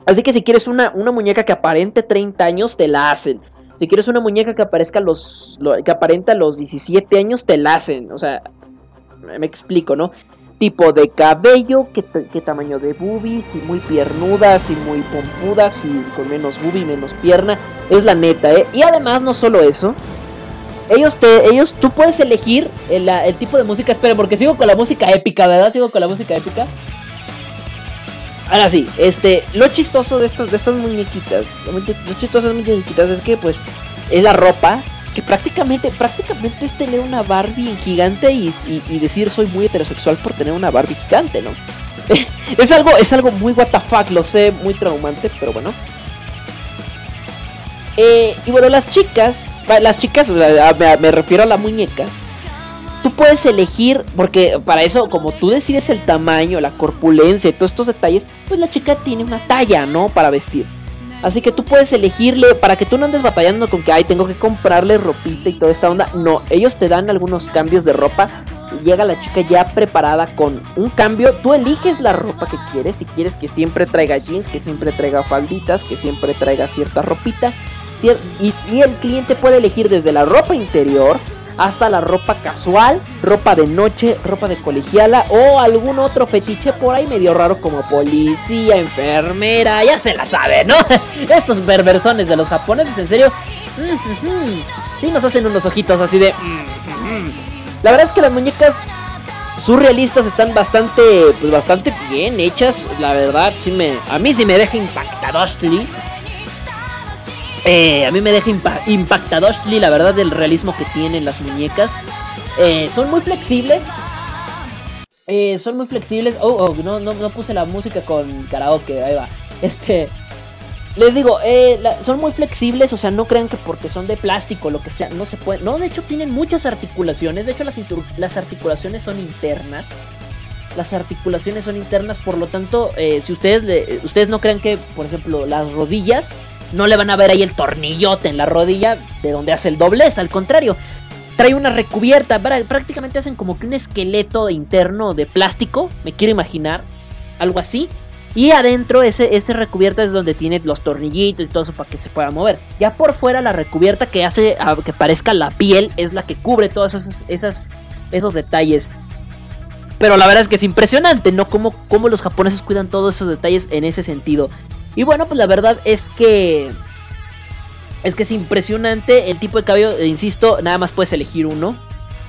Speaker 2: Así que si quieres una, una muñeca que aparente 30 años, te la hacen. Si quieres una muñeca que aparezca los, lo- que aparenta los 17 años, te la hacen. O sea, me explico, ¿no? Tipo de cabello, qué, qué tamaño de boobies, y muy piernudas, y muy pompudas, y con menos boobie, menos pierna. Es la neta, ¿eh? Y además, no solo eso. Ellos te, ellos, tú puedes elegir el, el tipo de música. Espera, porque sigo con la música épica, ¿verdad? Sigo con la música épica. Ahora sí, este, lo chistoso de estas, de estas muñequitas, lo chistoso de estas muñequitas es que pues es la ropa, que prácticamente, prácticamente es tener una Barbie gigante y, y- decir soy muy heterosexual por tener una Barbie gigante, ¿no? <laughs> es algo, es algo muy fuck, lo sé, muy traumante, pero bueno. Eh, y bueno, las chicas, las chicas, me, me refiero a la muñeca. Tú puedes elegir, porque para eso, como tú decides el tamaño, la corpulencia y todos estos detalles, pues la chica tiene una talla, ¿no? Para vestir. Así que tú puedes elegirle, para que tú no andes batallando con que, ay, tengo que comprarle ropita y toda esta onda. No, ellos te dan algunos cambios de ropa. Y llega la chica ya preparada con un cambio. Tú eliges la ropa que quieres. Si quieres que siempre traiga jeans, que siempre traiga falditas, que siempre traiga cierta ropita. Y, y el cliente puede elegir desde la ropa interior hasta la ropa casual, ropa de noche, ropa de colegiala o algún otro fetiche por ahí medio raro como policía, enfermera, ya se la sabe, ¿no? <laughs> Estos perversones de los japoneses, en serio, mm, mm, mm, sí nos hacen unos ojitos así de... La verdad es que las muñecas surrealistas están bastante, pues bastante bien hechas, la verdad, sí me, a mí sí me deja impactadostly. Eh, a mí me deja impa impactado, la verdad, del realismo que tienen las muñecas. Eh, son muy flexibles. Eh, son muy flexibles. Oh, oh no, no, no, puse la música con karaoke. Ahí va. Este. Les digo, eh, son muy flexibles, o sea, no crean que porque son de plástico, lo que sea, no se pueden. No, de hecho tienen muchas articulaciones. De hecho, las, las articulaciones son internas. Las articulaciones son internas, por lo tanto, eh, si ustedes, le, ustedes no crean que, por ejemplo, las rodillas, no le van a ver ahí el tornillote en la rodilla de donde hace el doblez, al contrario, trae una recubierta, prácticamente hacen como que un esqueleto interno de plástico, me quiero imaginar, algo así. Y adentro ese, ese recubierta es donde tiene los tornillitos y todo eso para que se pueda mover. Ya por fuera la recubierta que hace que parezca la piel es la que cubre todos esos, esas, esos detalles. Pero la verdad es que es impresionante, ¿no? Cómo, cómo los japoneses cuidan todos esos detalles en ese sentido. Y bueno, pues la verdad es que es que es impresionante el tipo de cabello, eh, insisto, nada más puedes elegir uno.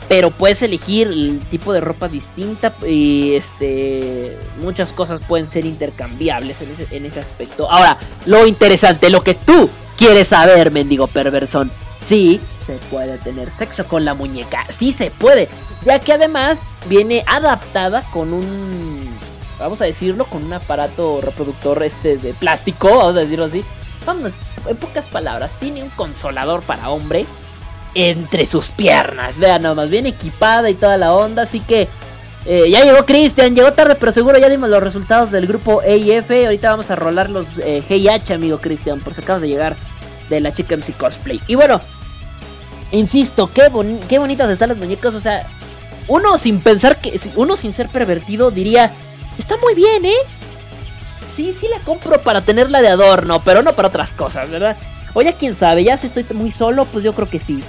Speaker 2: Pero puedes elegir el tipo de ropa distinta y este muchas cosas pueden ser intercambiables en ese, en ese aspecto. Ahora, lo interesante, lo que tú quieres saber, mendigo perversón. Sí, se puede tener sexo con la muñeca. Sí se puede. Ya que además viene adaptada con un. Vamos a decirlo, con un aparato reproductor este de plástico, vamos a decirlo así vamos, en pocas palabras, tiene un consolador para hombre entre sus piernas. Vean nomás, bien equipada y toda la onda. Así que eh, ya llegó Cristian, llegó tarde, pero seguro ya dimos los resultados del grupo EIF. Ahorita vamos a rolar los eh, GIH, amigo Cristian, por si acabas de llegar de la chica MC Cosplay. Y bueno, insisto, qué, qué bonitas están las muñecas. O sea, uno sin pensar que, uno sin ser pervertido diría, está muy bien, ¿eh? sí, sí la compro para tenerla de adorno, pero no para otras cosas, ¿verdad? Oye, quién sabe, ya si estoy muy solo, pues yo creo que sí.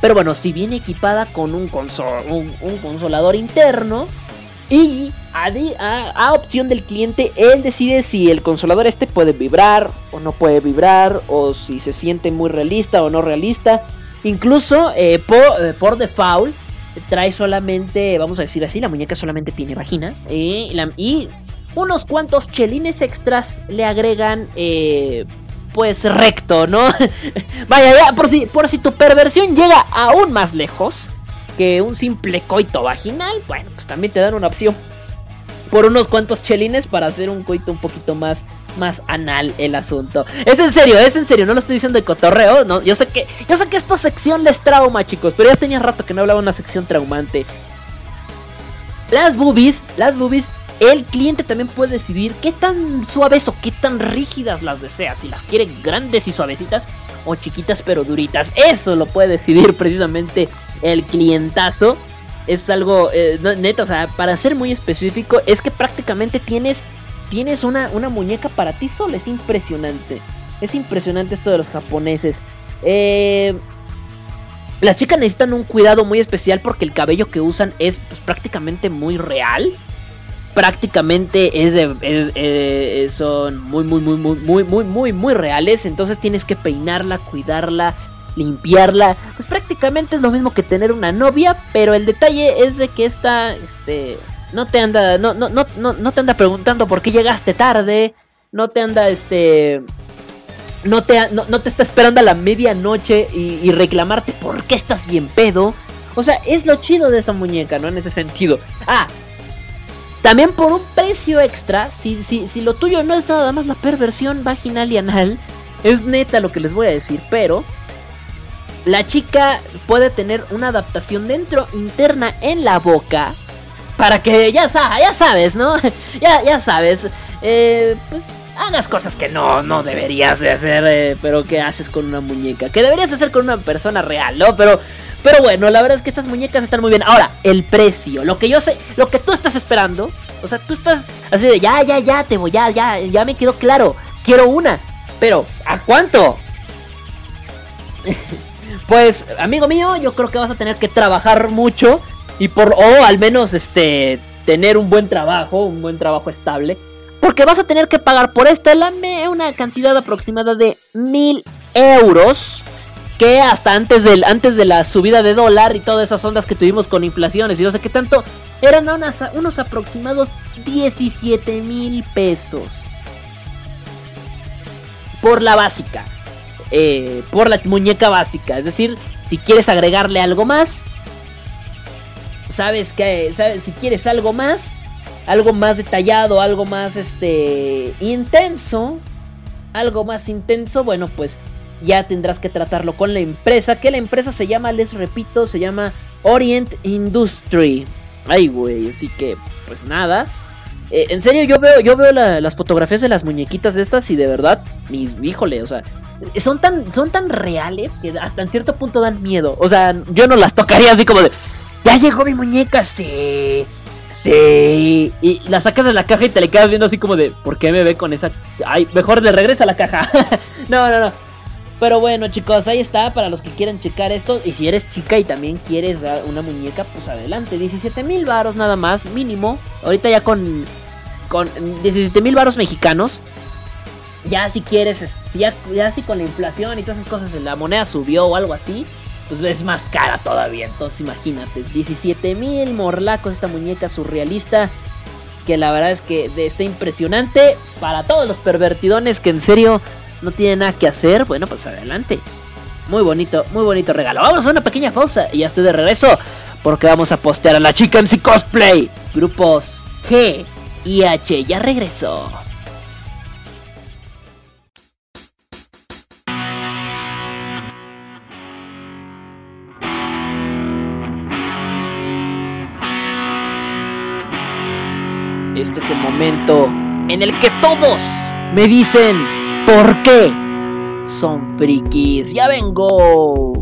Speaker 2: Pero bueno, si viene equipada con un, un, consolador interno y a, opción del cliente, él decide si el consolador este puede vibrar o no puede vibrar, o si se siente muy realista o no realista. Incluso eh, eh, por default trae solamente, vamos a decir así, la muñeca solamente tiene vagina y unos cuantos chelines extras le agregan eh, pues recto, ¿no? <laughs> Vaya, ya, por si, por si tu perversión llega aún más lejos que un simple coito vaginal, bueno, pues también te dan una opción por unos cuantos chelines para hacer un coito un poquito más más anal el asunto. Es en serio, es en serio, no lo estoy diciendo de cotorreo, no, yo sé que yo sé que esta sección les trauma, chicos, pero ya tenía rato que no hablaba una sección traumante. Las boobies, las boobies el cliente también puede decidir qué tan suaves o qué tan rígidas las desea. Si las quiere grandes y suavecitas o chiquitas pero duritas. Eso lo puede decidir precisamente el clientazo. Es algo eh, neto, o sea, para ser muy específico, es que prácticamente tienes, tienes una, una muñeca para ti solo. Es impresionante. Es impresionante esto de los japoneses. Eh, las chicas necesitan un cuidado muy especial porque el cabello que usan es pues, prácticamente muy real prácticamente es de, eh, son muy, muy, muy, muy, muy, muy, muy, muy reales. Entonces tienes que peinarla, cuidarla, limpiarla. Pues prácticamente es lo mismo que tener una novia, pero el detalle es de que esta, este, no te anda, no, no, no, no, te anda preguntando por qué llegaste tarde, no te anda, este, no te, no, te está esperando a la medianoche y, y reclamarte por qué estás bien pedo. O sea, es lo chido de esta muñeca, ¿no? En ese sentido. Ah, también por un precio extra, si, si, si lo tuyo no es nada más la perversión vaginal y anal, es neta lo que les voy a decir, pero la chica puede tener una adaptación dentro interna en la boca para que ya, ya sabes, ¿no? <laughs> ya, ya sabes, eh, pues hagas cosas que no, no deberías de hacer, eh, pero que haces con una muñeca, que deberías hacer con una persona real, ¿no? Pero pero bueno, la verdad es que estas muñecas están muy bien. Ahora, el precio, lo que yo sé, lo que tú estás esperando, o sea, tú estás así de ya, ya, ya, te voy, ya, ya, ya me quedó claro, quiero una. Pero, ¿a cuánto? <laughs> pues, amigo mío, yo creo que vas a tener que trabajar mucho y por, o al menos, este, tener un buen trabajo, un buen trabajo estable. Porque vas a tener que pagar por esta una cantidad aproximada de mil euros que hasta antes del antes de la subida de dólar y todas esas ondas que tuvimos con inflaciones y no sé qué tanto, eran unos aproximados 17 mil pesos por la básica. eh, por la muñeca básica. Es decir, si quieres agregarle algo más, sabes que si quieres algo más, algo más detallado, algo más este intenso, algo más intenso, bueno, pues ya tendrás que tratarlo con la empresa, que la empresa se llama, les repito, se llama Orient Industry. Ay, güey, así que pues nada. Eh, en serio, yo veo, yo veo las fotografías de las muñequitas de estas y de verdad, mis, híjole, o sea, son tan, son tan reales que hasta en cierto punto dan miedo. O sea, yo no las tocaría así como de, ya llegó mi muñeca, sí. Sí. Y la sacas de la caja y te le quedas viendo así como de, ¿por qué me ve con esa? Ay, mejor le regresa a la caja. <laughs> no, no, no. Pero bueno, chicos, ahí está para los que quieran checar esto. Y si eres chica y también quieres una muñeca, pues adelante. 17 mil varos nada más, mínimo. Ahorita ya con, con 17 mil varos mexicanos. Ya si quieres, ya, ya si con la inflación y todas esas cosas, la moneda subió o algo así pues es más cara todavía. Entonces imagínate, 17 mil morlacos esta muñeca surrealista. Que la verdad es que está impresionante para todos los pervertidones que en serio no tienen nada que hacer. Bueno, pues adelante. Muy bonito, muy bonito regalo. Vamos a una pequeña pausa y ya estoy de regreso. Porque vamos a postear a la chica en cosplay. Grupos G y H. Ya regreso. Es el momento en el que todos me dicen por qué son frikis. Ya vengo.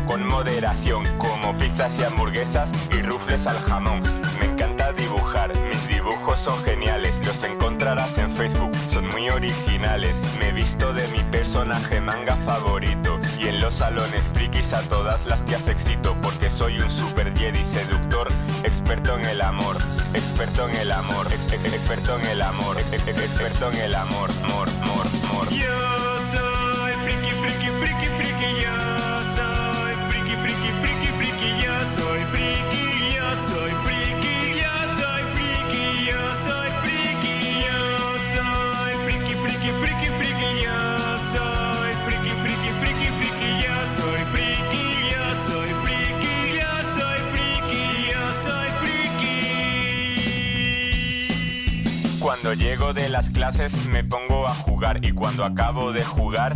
Speaker 7: con moderación Como pizzas y hamburguesas y rufles al jamón. Me encanta dibujar, mis dibujos son geniales Los encontrarás en Facebook, son muy originales. Me he visto de mi personaje manga favorito Y en los salones frikis a todas las tías excito Porque soy un super jedi seductor Experto en el amor, experto en el amor ex, ex, Experto en el amor, ex, experto en el amor Mor, mor, mor. Yo soy friki, friki, friki, friki Yo Cuando llego de las clases me pongo a jugar y cuando acabo de jugar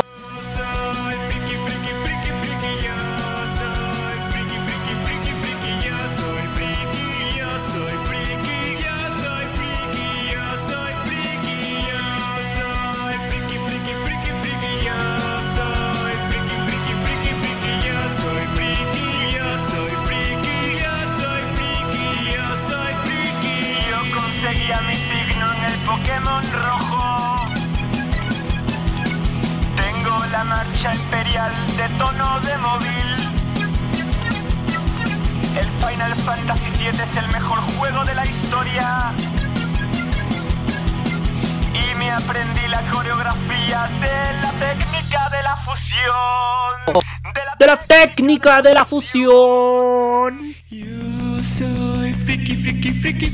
Speaker 7: Soy técnica de la fusión. Yo soy friki, friki, friki,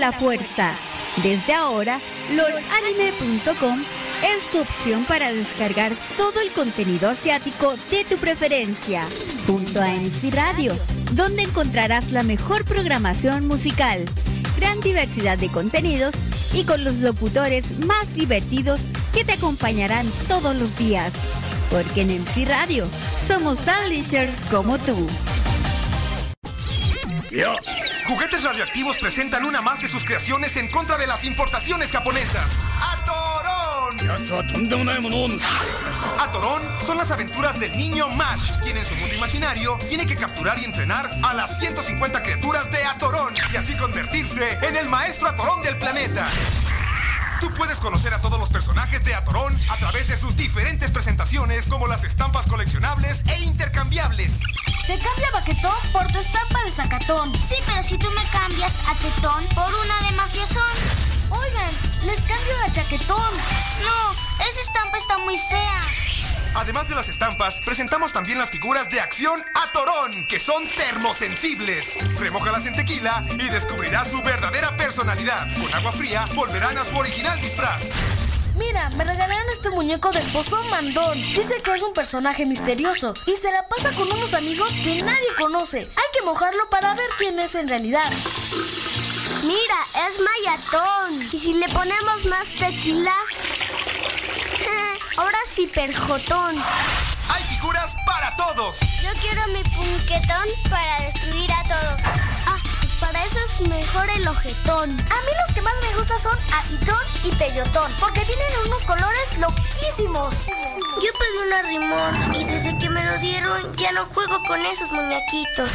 Speaker 1: la fuerza. Desde ahora, lolanime.com es tu opción para descargar todo el contenido asiático de tu preferencia, junto a MC Radio, donde encontrarás la mejor programación musical, gran diversidad de contenidos y con los locutores más divertidos que te acompañarán todos los días. Porque en MC Radio somos tan como tú.
Speaker 8: Juguetes Radioactivos presentan una más de sus creaciones en contra de las importaciones japonesas. ¡Atorón! Atorón son las aventuras del niño Mash, quien en su mundo imaginario tiene que capturar y entrenar a las 150 criaturas de Atorón y así convertirse en el maestro Atorón del planeta. Tú puedes conocer a todos los personajes de Atorón a través de sus diferentes presentaciones, como las estampas coleccionables e intercambiables.
Speaker 9: Te cambia Baquetón por tu estampa de Zacatón.
Speaker 6: Sí, pero si tú me cambias a Tetón por una de Mafiosón.
Speaker 9: Oigan, les cambio a Chaquetón.
Speaker 6: No, esa estampa está muy fea.
Speaker 8: Además de las estampas, presentamos también las figuras de acción Atorón, que son termosensibles. Remójalas en tequila y descubrirás su verdadera personalidad. Con agua fría volverán a su original disfraz.
Speaker 9: Mira, me regalaron este muñeco de esposo mandón. Dice que es un personaje misterioso y se la pasa con unos amigos que nadie conoce. Hay que mojarlo para ver quién es en realidad.
Speaker 6: Mira, es Mayatón. ¿Y si le ponemos más tequila? <laughs> Ahora sí, perjotón.
Speaker 8: Hay figuras para todos.
Speaker 6: Yo quiero mi punquetón para destruir a todos. Para eso es mejor el ojetón.
Speaker 9: A mí los que más me gustan son acitrón y peyotón, porque tienen unos colores loquísimos.
Speaker 10: Yo pedí un arrimón y desde que me lo dieron ya no juego con esos muñequitos.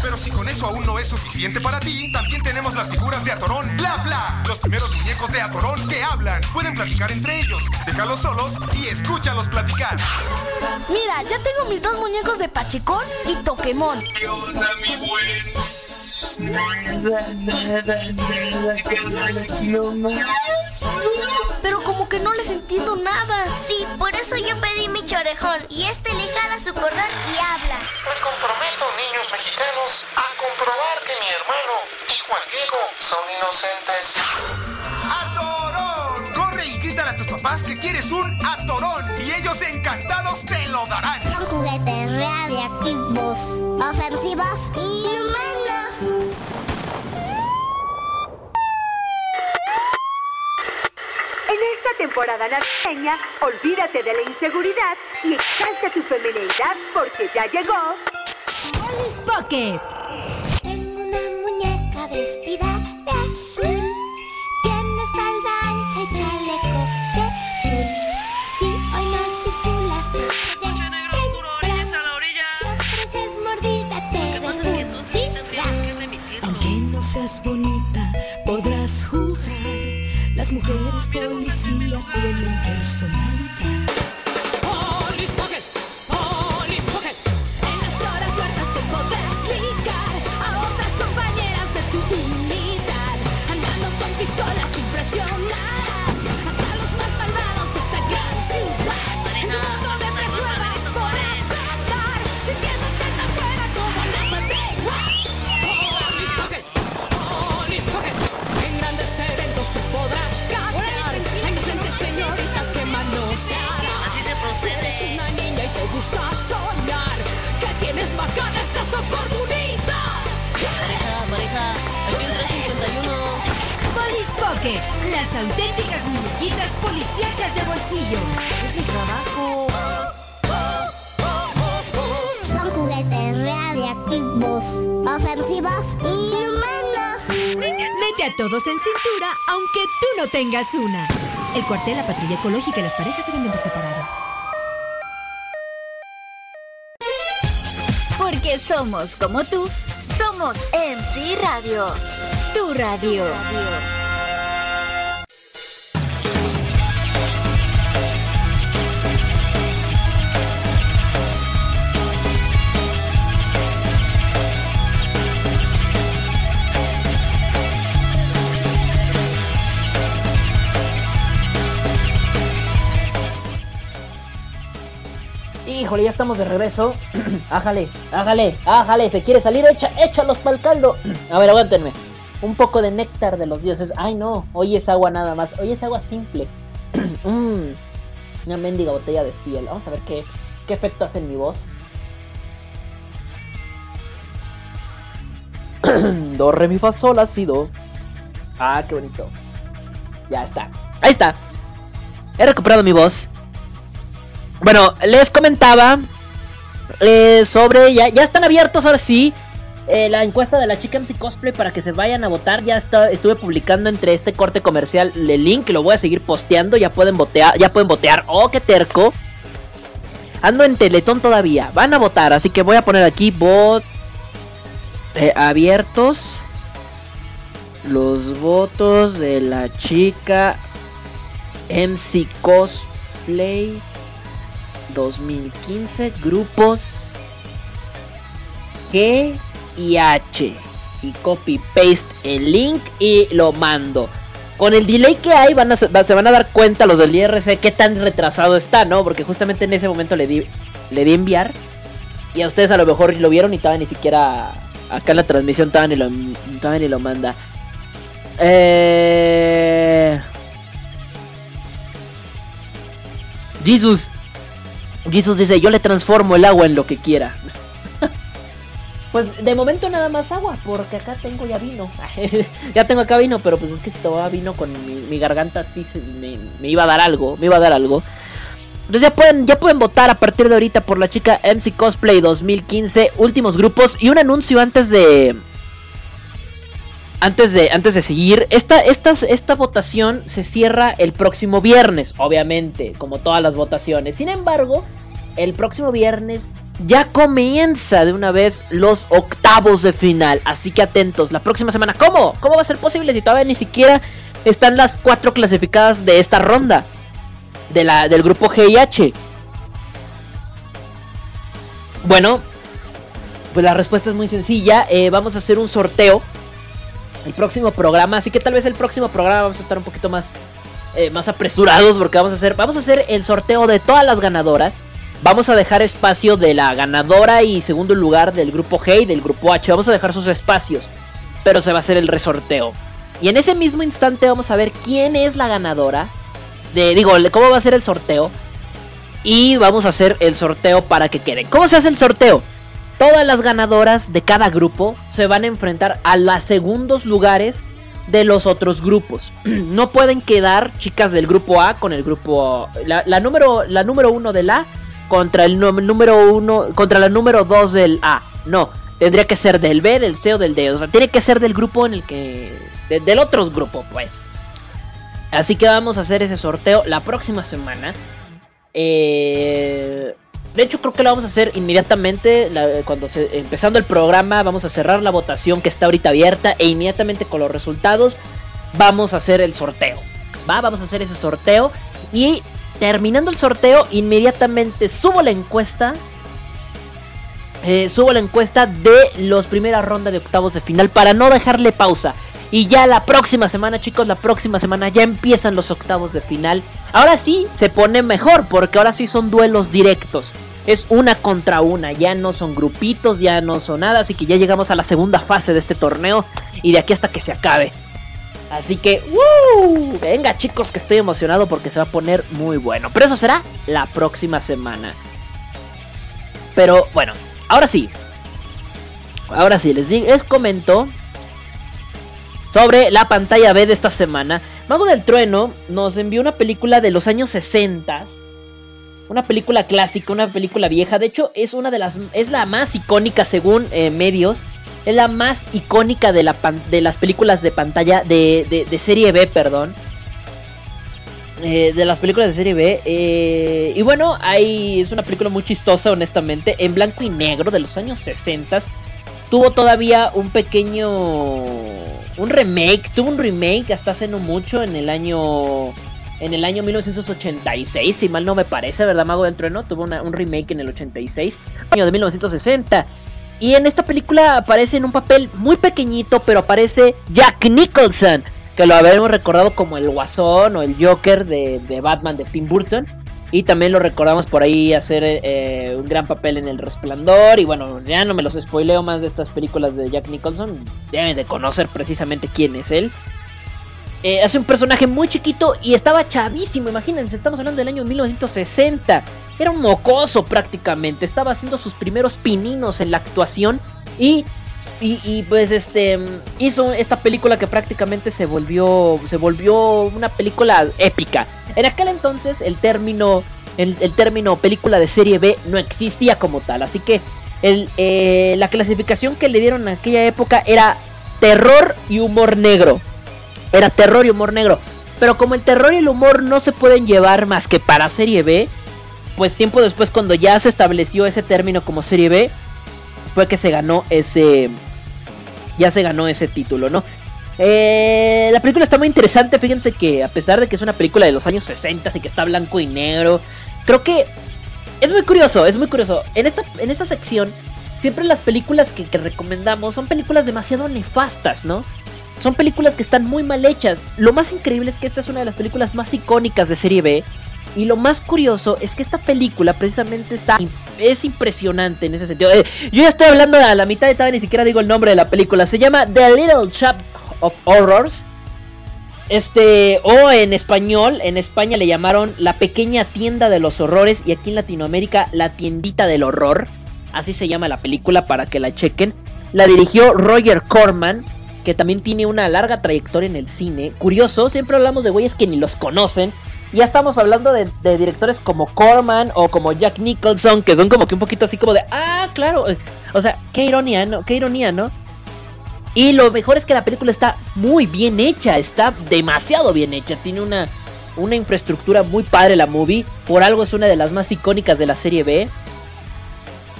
Speaker 8: Pero si con eso aún no es suficiente para ti, también tenemos las figuras de Atorón Bla Bla. Los primeros muñecos de Atorón que hablan. Pueden platicar entre ellos. Déjalos solos y escúchalos platicar.
Speaker 9: Mira, ya tengo mis dos muñecos de Pachecón y Toquemón.
Speaker 8: ¿Qué onda, mi buen?
Speaker 9: Pero como que no les entiendo nada.
Speaker 10: Sí, por eso yo pedí mi chorejón y este le jala su cordón y habla.
Speaker 11: Me comprometo, niños mexicanos, a comprobar que mi hermano y Juan Diego son inocentes.
Speaker 8: ¡Atorón! Corre y grítale a tus papás que quieres un atorón y ellos encantados te lo darán.
Speaker 6: Son juguetes radiactivos, ofensivos y inhumanos.
Speaker 12: En esta temporada navideña, olvídate de la inseguridad y exalta tu feminidad porque ya llegó
Speaker 1: Alice Pocket.
Speaker 6: Tengo una muñeca vestida de azul.
Speaker 5: Las mujeres policía tienen personalidad.
Speaker 1: Todos en cintura, aunque tú no tengas una. El cuartel, la patrulla ecológica y las parejas se venden por separado. Porque somos como tú, somos MC Radio. Tu radio.
Speaker 2: Híjole, ya estamos de regreso. <clears throat> ájale, ájale, ájale. ¿Se quiere salir? Echa, échalos pa'l caldo. <clears throat> A ver, aguántenme. un poco de néctar de los dioses. Ay no, hoy es agua nada más, hoy es agua simple. <clears throat> Mm, una mendiga botella de cielo. Vamos a ver qué, qué efecto hace en mi voz. Do, re, mi, fa, ha sido. Ah, qué bonito. Ya está. Ahí está. He recuperado mi voz. Bueno, les comentaba eh, sobre. Ya, ya están abiertos ahora sí. eh, la encuesta de la chica MC Cosplay para que se vayan a votar. Ya está, estuve publicando entre este corte comercial el link. Lo voy a seguir posteando. Ya pueden votear. Ya pueden votear. Oh, qué terco. Ando en Teletón todavía. Van a votar. Así que voy a poner aquí bot. eh, abiertos. Los votos de la chica MC Cosplay 2015 grupos G y H y copy paste el link y lo mando. Con el delay que hay van a, se van a dar cuenta los del IRC qué tan retrasado está, ¿no? Porque justamente en ese momento le di le di enviar y a ustedes a lo mejor lo vieron y todavía ni siquiera acá en la transmisión todavía ni lo, ni lo manda. Eh... Jesus. Jesus dice, yo le transformo el agua en lo que quiera. <laughs> pues de momento nada más agua, porque acá tengo ya vino. <laughs> ya tengo acá vino, pero pues es que si tomaba vino con mi, mi garganta sí se, me, me iba a dar algo, me iba a dar algo. Entonces ya pueden, ya pueden votar a partir de ahorita por la chica MC Cosplay 2015, últimos grupos y un anuncio antes de, antes de, antes de seguir, esta, esta, esta votación se cierra el próximo viernes, obviamente, como todas las votaciones. Sin embargo, el próximo viernes ya comienza de una vez los octavos de final. Así que atentos, la próxima semana. ¿Cómo? ¿Cómo va a ser posible si todavía ni siquiera están las cuatro clasificadas de esta ronda? De la, del grupo G. Bueno, pues la respuesta es muy sencilla. Eh, vamos a hacer un sorteo el próximo programa. Así que tal vez el próximo programa vamos a estar un poquito más, eh, más apresurados porque vamos a hacer, vamos a hacer el sorteo de todas las ganadoras. Vamos a dejar espacio de la ganadora y segundo lugar del grupo G y del grupo H. Vamos a dejar sus espacios, pero se va a hacer el resorteo. Y en ese mismo instante vamos a ver quién es la ganadora. De, digo, cómo va a ser el sorteo. Y vamos a hacer el sorteo para que queden. ¿Cómo se hace el sorteo? Todas las ganadoras de cada grupo se van a enfrentar a los segundos lugares de los otros grupos. <clears throat> no pueden quedar chicas del grupo A con el grupo la, la número la número uno del A contra el número uno contra la número 2 del A. No, tendría que ser del B, del C o del D. O sea, tiene que ser del grupo en el que de, del otro grupo, pues. Así que vamos a hacer ese sorteo la próxima semana. Eh, de hecho, creo que lo vamos a hacer inmediatamente. Cuando se, empezando el programa, vamos a cerrar la votación que está ahorita abierta. E inmediatamente con los resultados, vamos a hacer el sorteo. Va, vamos a hacer ese sorteo. Y terminando el sorteo, inmediatamente subo la encuesta. Eh, subo la encuesta de los primeras rondas de octavos de final para no dejarle pausa. Y ya la próxima semana, chicos, la próxima semana ya empiezan los octavos de final. Ahora sí se pone mejor porque ahora sí son duelos directos. Es una contra una, ya no son grupitos, ya no son nada. Así que ya llegamos a la segunda fase de este torneo y de aquí hasta que se acabe. Así que, venga chicos, que estoy emocionado porque se va a poner muy bueno. Pero eso será la próxima semana. Pero bueno, ahora sí. Ahora sí, les, les comento sobre la pantalla B de esta semana. Mago del Trueno nos envió una película de los años 60. Una película clásica, una película vieja. De hecho, es una de las. es la más icónica según eh, medios. Es la más icónica de, la de las películas de pantalla. De, de, serie B, perdón. Eh, de las películas de serie B. Eh, y bueno, hay, es una película muy chistosa, honestamente. En blanco y negro de los años 60. Tuvo todavía un pequeño un remake, tuvo un remake hasta hace no mucho en el año en el año 1986, si mal no me parece, ¿verdad? Mago del Trueno tuvo un remake en el 86, año de 1960. Y en esta película aparece en un papel muy pequeñito, pero aparece Jack Nicholson, que lo habíamos recordado como el Guasón o el Joker de, de Batman de Tim Burton. Y también lo recordamos por ahí hacer eh, un gran papel en El Resplandor. Y bueno, ya no me los spoileo más de estas películas de Jack Nicholson. Deben de conocer precisamente quién es él. Eh, hace un personaje muy chiquito y estaba chavísimo, imagínense, estamos hablando del año 1960. Era un mocoso prácticamente, estaba haciendo sus primeros pininos en la actuación y, y, pues este hizo esta película que prácticamente se volvió, se volvió una película épica. En aquel entonces el término, el, el término película de serie B no existía como tal, así que el, eh, la clasificación que le dieron en aquella época era terror y humor negro. Era terror y humor negro. Pero como el terror y el humor no se pueden llevar más que para serie B, pues tiempo después cuando ya se estableció ese término como serie B, fue que se ganó ese... Ya se ganó ese título, ¿no? Eh, la película está muy interesante, fíjense que a pesar de que es una película de los años 60 y que está blanco y negro, creo que es muy curioso, es muy curioso. En esta, en esta sección, siempre las películas que, que recomendamos son películas demasiado nefastas, ¿no? Son películas que están muy mal hechas. Lo más increíble es que esta es una de las películas más icónicas de serie B. Y lo más curioso es que esta película precisamente está es impresionante en ese sentido. Eh, yo ya estoy hablando a la mitad de todavía ni siquiera digo el nombre de la película. Se llama The Little Shop of Horrors. Este, o en español, en España le llamaron La Pequeña Tienda de los Horrores y aquí en Latinoamérica La Tiendita del Horror. Así se llama la película para que la chequen. La dirigió Roger Corman, que también tiene una larga trayectoria en el cine. Curioso, siempre hablamos de güeyes que ni los conocen. Ya estamos hablando de, directores como Corman o como Jack Nicholson, que son como que un poquito así como de, ah, claro. O sea, qué ironía, ¿no? Qué ironía, ¿no? Y lo mejor es que la película está muy bien hecha, está demasiado bien hecha. Tiene una, una infraestructura muy padre la movie. Por algo es una de las más icónicas de la serie B.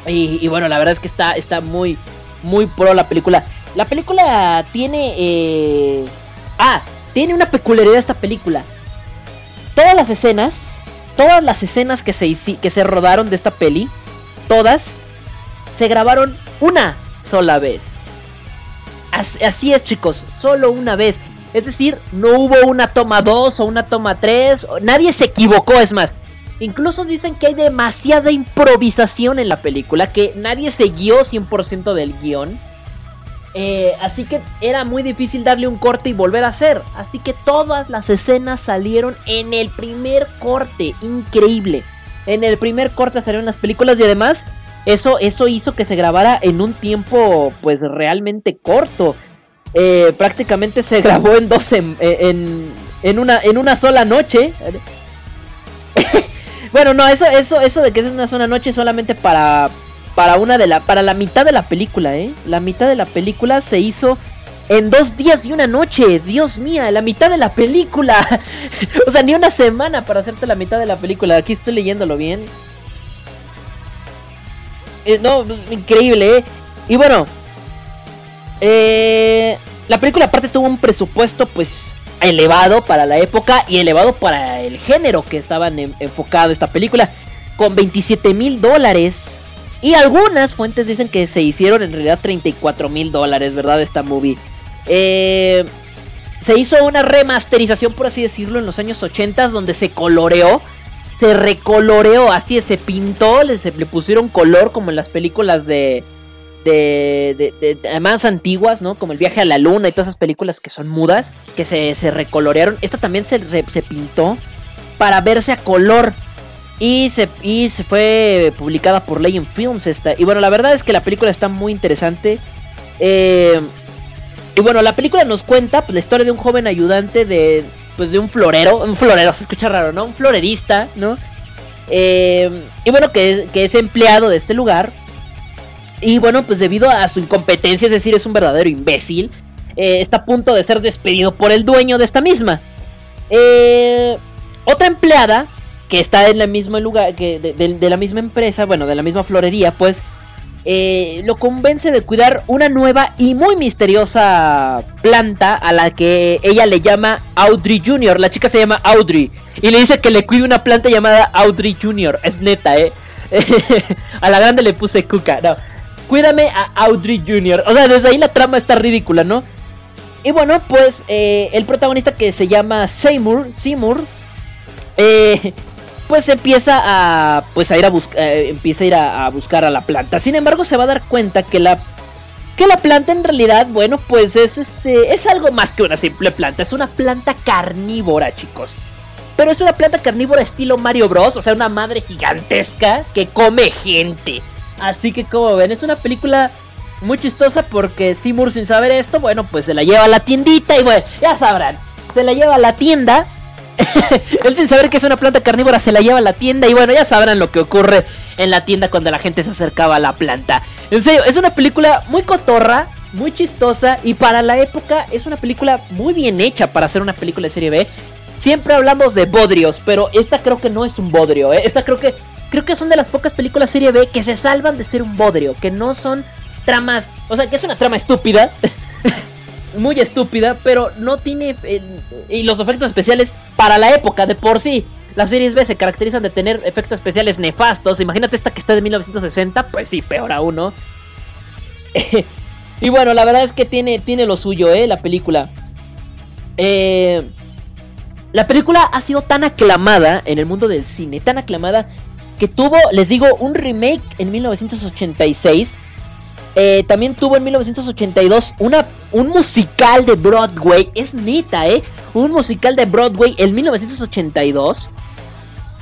Speaker 2: Y, y bueno, la verdad es que está, está muy, muy pro la película. La película tiene... Eh... Ah, tiene una peculiaridad esta película. Todas las escenas, todas las escenas que se, que se rodaron de esta peli, todas, se grabaron una sola vez. Así, es chicos, solo una vez. Es decir, no hubo una toma 2 o una toma 3. Nadie se equivocó, es más. Incluso dicen que hay demasiada improvisación en la película, que nadie se guió 100% del guion. Eh, así que era muy difícil darle un corte y volver a hacer. Así que todas las escenas salieron en el primer corte. Increíble. En el primer corte salieron las películas y además eso, eso hizo que se grabara en un tiempo pues realmente corto. Eh, prácticamente se grabó en dos en, en, en, una, en una sola noche. <laughs> bueno, no, eso, eso, eso de que es una sola noche solamente para, para una de la para la mitad de la película, ¿eh? La mitad de la película se hizo en dos días y una noche. Dios mía, la mitad de la película. <laughs> o sea, ni una semana para hacerte la mitad de la película. Aquí estoy leyéndolo bien. Eh, no, increíble, ¿eh? Y bueno, eh, la película aparte tuvo un presupuesto pues elevado para la época y elevado para el género que estaban en, enfocado esta película. Con 27 mil dólares y algunas fuentes dicen que se hicieron en realidad 34 mil dólares, ¿verdad? Esta movie. Eh, se hizo una remasterización, por así decirlo, en los años 80 donde se coloreó. Se recoloreó, así es, se pintó, le, se, le pusieron color como en las películas de, de, de, de, más antiguas, ¿no? Como el viaje a la luna y todas esas películas que son mudas, que se, se recolorearon. Esta también se, se pintó para verse a color. Y se, y se fue publicada por Legend Films esta. Y bueno, la verdad es que la película está muy interesante. Eh, y bueno, la película nos cuenta pues, la historia de un joven ayudante de, pues, de un florero. Un florero, se escucha raro, ¿no? Un florerista, ¿no? Eh, y bueno, que, que es empleado de este lugar. Y bueno, pues debido a su incompetencia, es decir, es un verdadero imbécil, eh, está a punto de ser despedido por el dueño de esta misma. Eh, otra empleada que está en el mismo lugar, que de, la misma empresa, bueno, de la misma florería, pues eh, lo convence de cuidar una nueva y muy misteriosa planta a la que ella le llama Audrey Jr. La chica se llama Audrey y le dice que le cuide una planta llamada Audrey Jr. Es neta, eh. <laughs> a la grande le puse cuca, no. Cuídame a Audrey Jr. O sea, desde ahí la trama está ridícula, ¿no? Y bueno, pues eh, el protagonista que se llama Seymour, Seymour, eh, pues empieza a pues a ir a buscar empieza a ir a, a buscar a la planta. Sin embargo, se va a dar cuenta que la que la planta en realidad, bueno, pues es este es algo más que una simple planta, es una planta carnívora, chicos. Pero es una planta carnívora estilo Mario Bros, o sea, una madre gigantesca que come gente. Así que como ven, es una película muy chistosa porque Seymour sin saber esto, bueno, pues se la lleva a la tiendita y bueno, ya sabrán, se la lleva a la tienda. <laughs> Él sin saber que es una planta carnívora se la lleva a la tienda y bueno, ya sabrán lo que ocurre en la tienda cuando la gente se acercaba a la planta. En serio, es una película muy cotorra, muy chistosa y para la época es una película muy bien hecha para hacer una película de serie B. Siempre hablamos de bodrios, pero esta creo que no es un bodrio, ¿eh? Esta creo que creo que son de las pocas películas serie B que se salvan de ser un bodrio, que no son tramas, o sea, que es una trama estúpida. <laughs> muy estúpida, pero no tiene eh, y los efectos especiales para la época de por sí. Las series B se caracterizan de tener efectos especiales nefastos. Imagínate esta que está de 1960, pues sí, peor aún, ¿no? <laughs> y bueno, la verdad es que tiene, tiene lo suyo, ¿eh? La película. Eh, la película ha sido tan aclamada en el mundo del cine, tan aclamada que tuvo, les digo, un remake en 1986. Eh, también tuvo en 1982 una, un musical de Broadway. Es neta, ¿eh? Un musical de Broadway en 1982.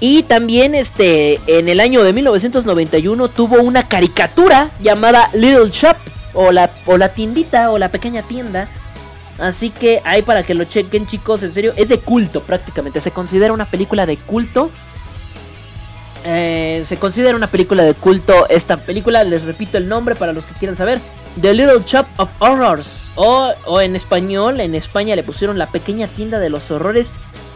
Speaker 2: Y también este, en el año de 1991 tuvo una caricatura llamada Little Shop. O la, o la tiendita o la pequeña tienda. Así que ahí para que lo chequen chicos, en serio, es de culto prácticamente. Se considera una película de culto. Eh, se considera una película de culto esta película, les repito el nombre para los que quieran saber. The Little Shop of Horrors. O, o en español, en España le pusieron la pequeña tienda de los horrores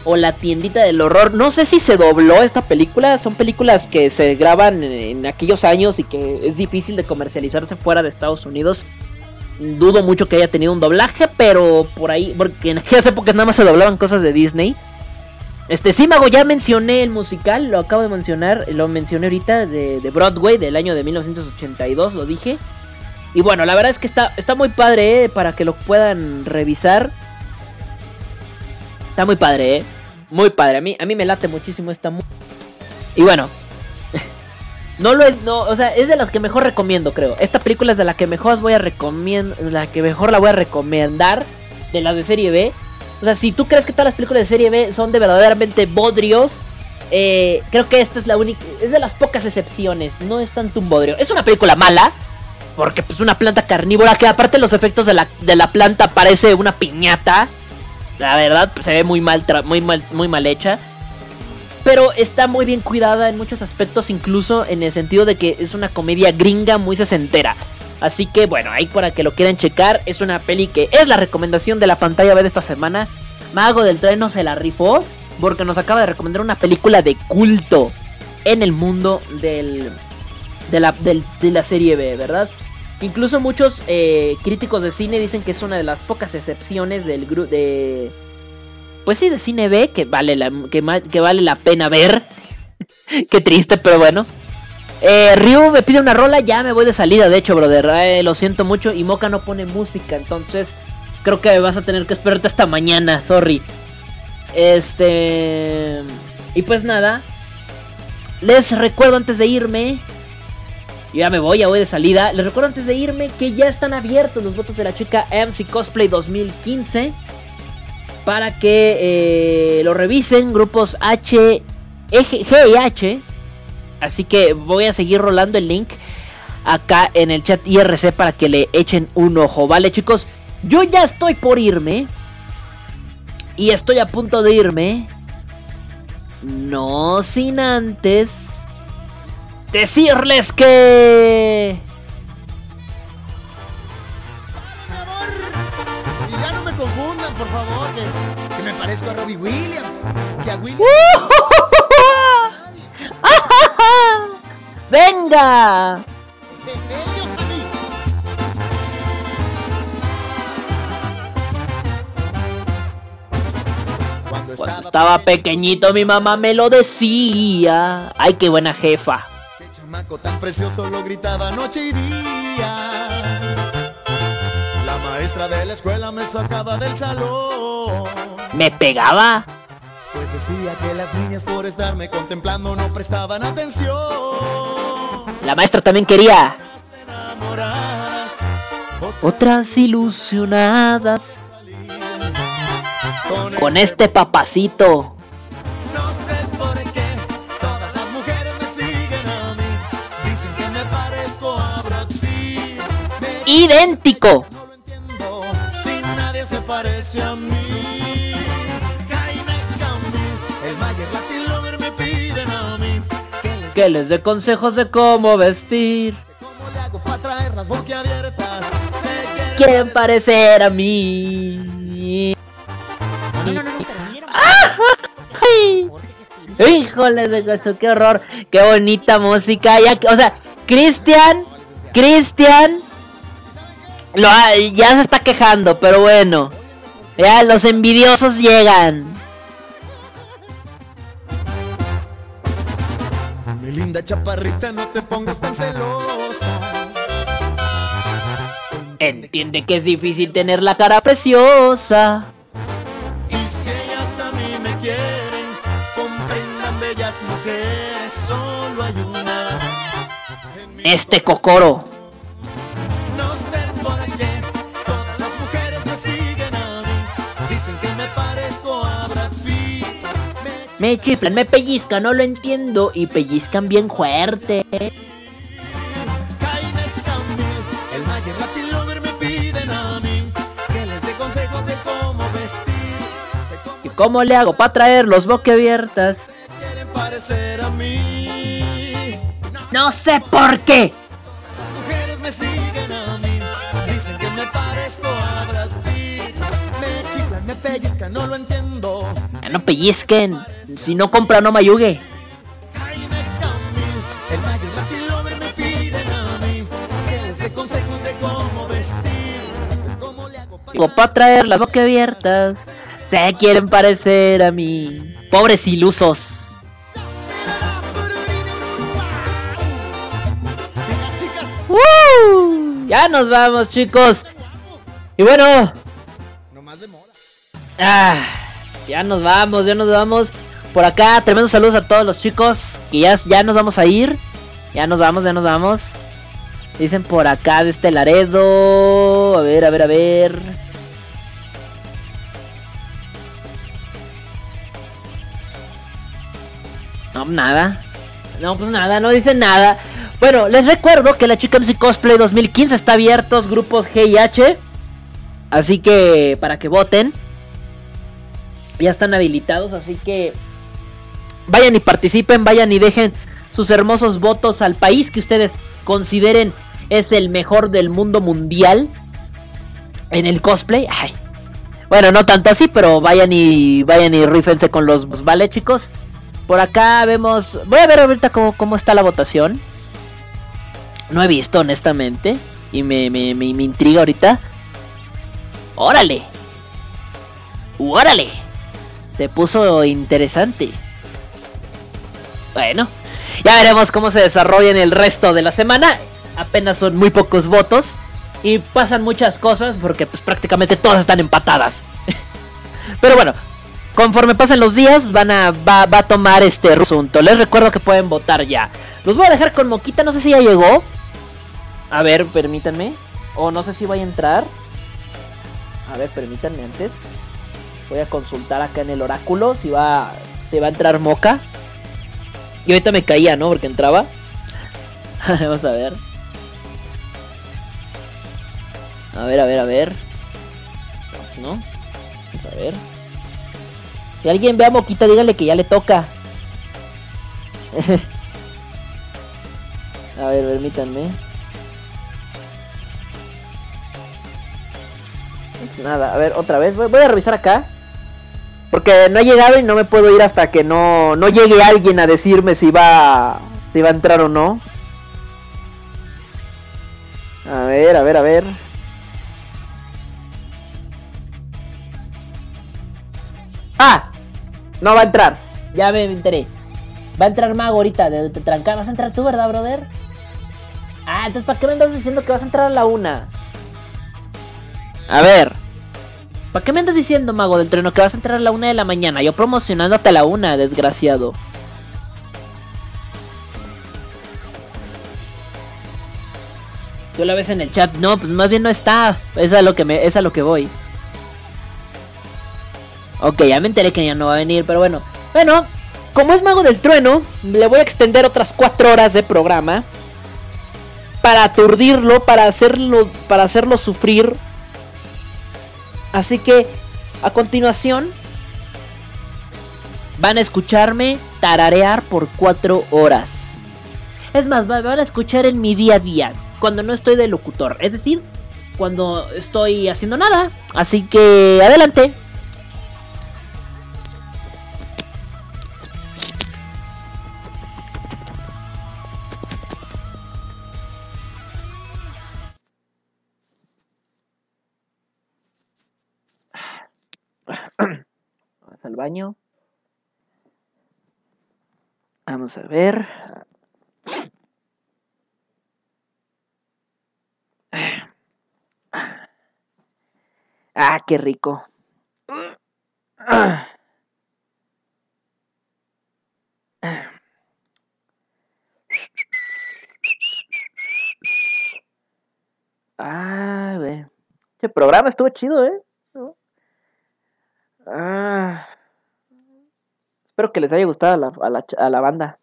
Speaker 2: o la tiendita del horror. No sé si se dobló esta película. Son películas que se graban en, aquellos años y que es difícil de comercializarse fuera de Estados Unidos. Dudo mucho que haya tenido un doblaje, pero por ahí, porque en aquellas épocas nada más se doblaban cosas de Disney. Este, sí, Mago, ya mencioné el musical, lo acabo de mencionar, lo mencioné ahorita de, Broadway del año de 1982, lo dije. Y bueno, la verdad es que está, está muy padre, ¿eh? para que lo puedan revisar. Está muy padre, ¿eh? Muy padre. A mí, a mí me late muchísimo esta Y bueno. <laughs> no lo es, no, o sea, es de las que mejor recomiendo, creo. Esta película es de la que mejor voy a recomendar, la que mejor la voy a recomendar de las de serie B. O sea, si tú crees que todas las películas de serie B son de verdaderamente bodrios, eh, creo que esta es la única, es de las pocas excepciones. No es tanto un bodrio. Es una película mala, porque pues una planta carnívora que aparte los efectos de la, de la planta parece una piñata. La verdad, pues, se ve muy mal, muy mal, muy mal hecha. Pero está muy bien cuidada en muchos aspectos, incluso en el sentido de que es una comedia gringa muy sesentera. Así que bueno, ahí para que lo quieran checar, es una peli que es la recomendación de la pantalla de esta semana. Mago del Tren no se la rifó porque nos acaba de recomendar una película de culto en el mundo del, de, la, de la serie B, ¿verdad? Incluso muchos eh, críticos de cine dicen que es una de las pocas excepciones del grupo de... Pues sí, de cine B que vale la, que, que vale la pena ver. <laughs> Qué triste, pero bueno. Eh, Ryu me pide una rola, ya me voy de salida, de hecho, brother. Eh, lo siento mucho. Y Moca no pone música, entonces creo que vas a tener que esperarte hasta mañana, sorry. Este... Y pues nada. Les recuerdo antes de irme ya me voy, ya voy de salida. Les recuerdo antes de irme que ya están abiertos los votos de la chica MC Cosplay 2015. Para que eh, lo revisen. Grupos H, G y H. Así que voy a seguir rolando el link acá en el chat IRC para que le echen un ojo. Vale chicos, yo ya estoy por irme. Y estoy a punto de irme. No sin antes decirles que...
Speaker 13: Y ya no me confundan, por favor, que, que me parezco a Robbie Williams. Que a Williams...
Speaker 2: ¡Venga! Cuando estaba pequeñito mi mamá me lo decía. Ay, qué buena jefa
Speaker 13: chamaco tan precioso lo gritaba noche y día. La maestra de la escuela me sacaba del salón.
Speaker 2: ¿Me pegaba?
Speaker 13: Pues decía que las niñas por estarme contemplando no prestaban atención.
Speaker 2: La maestra también quería. Otras ilusionadas. Con este papacito.
Speaker 13: no sé por qué todas las mujeres me siguen a mí. Dicen que me parezco a Brad Pitt. Me
Speaker 2: Idéntico.
Speaker 13: Si nadie se parece a mí. Que les
Speaker 2: dé consejos de cómo vestir.
Speaker 13: quieren
Speaker 2: parecer a mí. <laughs> Híjole de eso, qué horror, qué bonita música. Ya, o sea, Cristian, Cristian, ha- ya se está quejando, pero bueno, ya los envidiosos llegan.
Speaker 13: Linda chaparrita, no te pongas tan celosa.
Speaker 2: Entiende que es difícil tener la cara preciosa.
Speaker 13: Y si ellas a mí me quieren, comprendan bellas mujeres, solo hay una.
Speaker 2: Este cocoro.
Speaker 13: Me
Speaker 2: chiflan, me pellizcan, no lo entiendo. Y pellizcan bien fuerte. ¿Y cómo le hago para traer los boquiabiertas? No sé por qué.
Speaker 13: Que no
Speaker 2: pellizquen. Si no compra, no mayugue.
Speaker 13: El Mayer Latin Lover me piden a mí que les dé consejos de cómo vestir. De cómo le hago
Speaker 2: Digo, para traer las boquiabiertas. Se quieren parecer a mí. Pobres ilusos. ¡Woo! Ya nos vamos, chicos. Y bueno. Ah, ya nos vamos, ya nos vamos. Por acá, tremendos saludos a todos los chicos. Que ya, ya nos vamos a ir. Ya nos vamos, ya nos vamos. Dicen por acá de este Laredo. A ver, a ver, a ver. No, nada. No, pues nada, no dicen nada. Bueno, les recuerdo que la Chica MC Cosplay 2015 está abiertos grupos G y H. Así que para que voten. Ya están habilitados, así que vayan y participen, vayan y dejen sus hermosos votos al país que ustedes consideren es el mejor del mundo mundial en el cosplay. Ay. Bueno, no tanto así, pero vayan y vayan y rífense con los vale, chicos. Por acá vemos, voy a ver ahorita cómo, cómo está la votación. No he visto, honestamente, y me, me, me, me intriga ahorita. Órale. Órale. Se puso interesante. Bueno, ya veremos cómo se desarrolla en el resto de la semana. Apenas son muy pocos votos. Y pasan muchas cosas porque pues prácticamente todas están empatadas. <laughs> Pero bueno, conforme pasen los días van a, va, a tomar este asunto. Les recuerdo que pueden votar ya. Los voy a dejar con Moquita, no sé si ya llegó. A ver, permítanme. O no sé si voy a entrar. A ver, permítanme antes. Voy a consultar acá en el oráculo si va, si va a entrar Moca. Y ahorita me caía, ¿no? Porque entraba. <laughs> Vamos a ver. A ver, a ver, a ver. ¿No? A ver. Si alguien ve a Moquita, dígale que ya le toca. <laughs> a ver, permítanme. Nada, a ver, otra vez. Voy a revisar acá. Porque no ha llegado y no me puedo ir hasta que no, no llegue alguien a decirme si va, si va a entrar o no. A ver, a ver, a ver. ¡Ah! No va a entrar. Ya me enteré. Va a entrar Mago ahorita de, de trancar. ¿Vas a entrar tú, verdad, brother? Ah, entonces ¿para qué me andas diciendo que vas a entrar a la una? A ver. ¿Para qué me andas diciendo, mago del trueno, que vas a entrar a la una de la mañana? Yo promocionándote a la una, desgraciado. Tú la ves en el chat. No, pues más bien no está. Es a lo que me, es a lo que voy. Ok, ya me enteré que ya no va a venir, pero bueno. Bueno, como es mago del trueno, le voy a extender otras cuatro horas de programa. Para aturdirlo, para hacerlo, para hacerlo sufrir. Así que, a continuación, van a escucharme tararear por cuatro horas. Es más, van a escuchar en mi día a día, cuando no estoy de locutor. Es decir, cuando estoy haciendo nada. Así que, adelante. Al baño. Vamos a ver. Ah, qué rico. Ah, ve. Programa estuvo chido, ¿eh? Ah. Espero que les haya gustado a la, a la, a la banda.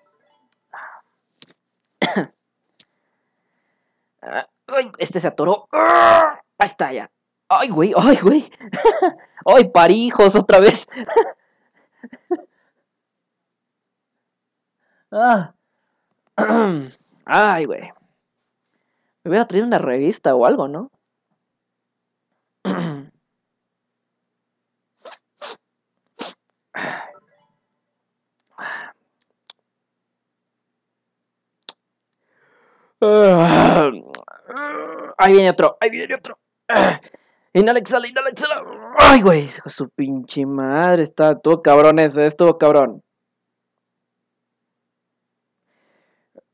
Speaker 2: <coughs> Este se atoró. Ah, Ahí está ya. Ay, güey, ay, güey. <laughs> Ay, parijos otra vez. <laughs> Ah. <coughs> Ay, güey. Me hubiera traído una revista o algo, ¿no? Ah. Ahí viene otro, ahí viene otro. Ah. Inhala, exhala, inhala, exhala. Ay, güey, su pinche madre. Está todo cabrón ese, estuvo cabrón.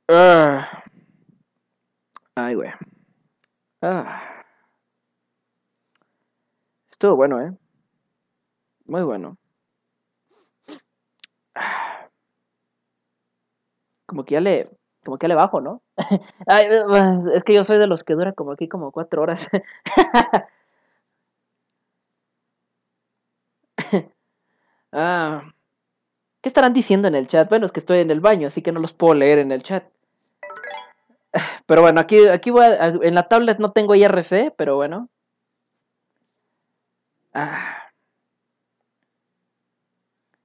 Speaker 2: Ah. Ay, güey. Ah. Estuvo bueno, ¿eh? Muy bueno. Ah. Como que ya le, como que le bajo, ¿no? <laughs> Es que yo soy de los que dura como aquí como cuatro horas. <laughs> Ah, ¿Qué estarán diciendo en el chat? Bueno, es que estoy en el baño, así que no los puedo leer en el chat. <sighs> Pero bueno, aquí, aquí voy a- en la tablet no tengo IRC, pero bueno. Ah.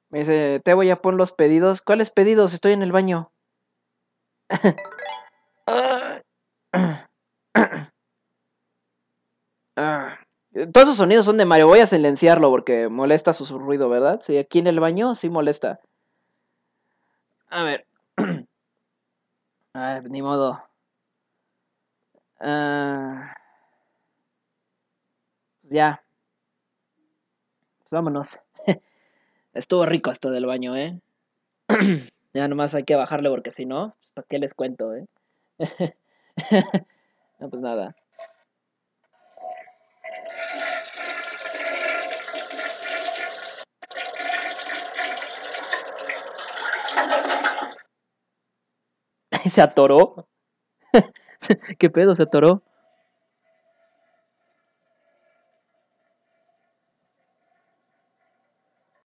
Speaker 2: Me dice, te voy a poner los pedidos. ¿Cuáles pedidos? Estoy en el baño. Ah. <coughs> Todos esos sonidos son de Mario. Voy a silenciarlo porque molesta su, ruido, ¿verdad? Sí, aquí en el baño sí molesta. A ver. <coughs> A ver, ni modo. Ah, ya. Pues vámonos. <laughs> Estuvo rico esto del baño, ¿eh? <coughs> ya nomás hay que bajarle porque si no, ¿para qué les cuento, eh? <laughs> no, pues nada. <laughs> Se atoró. <laughs> ¿Qué pedo? ¿Se atoró?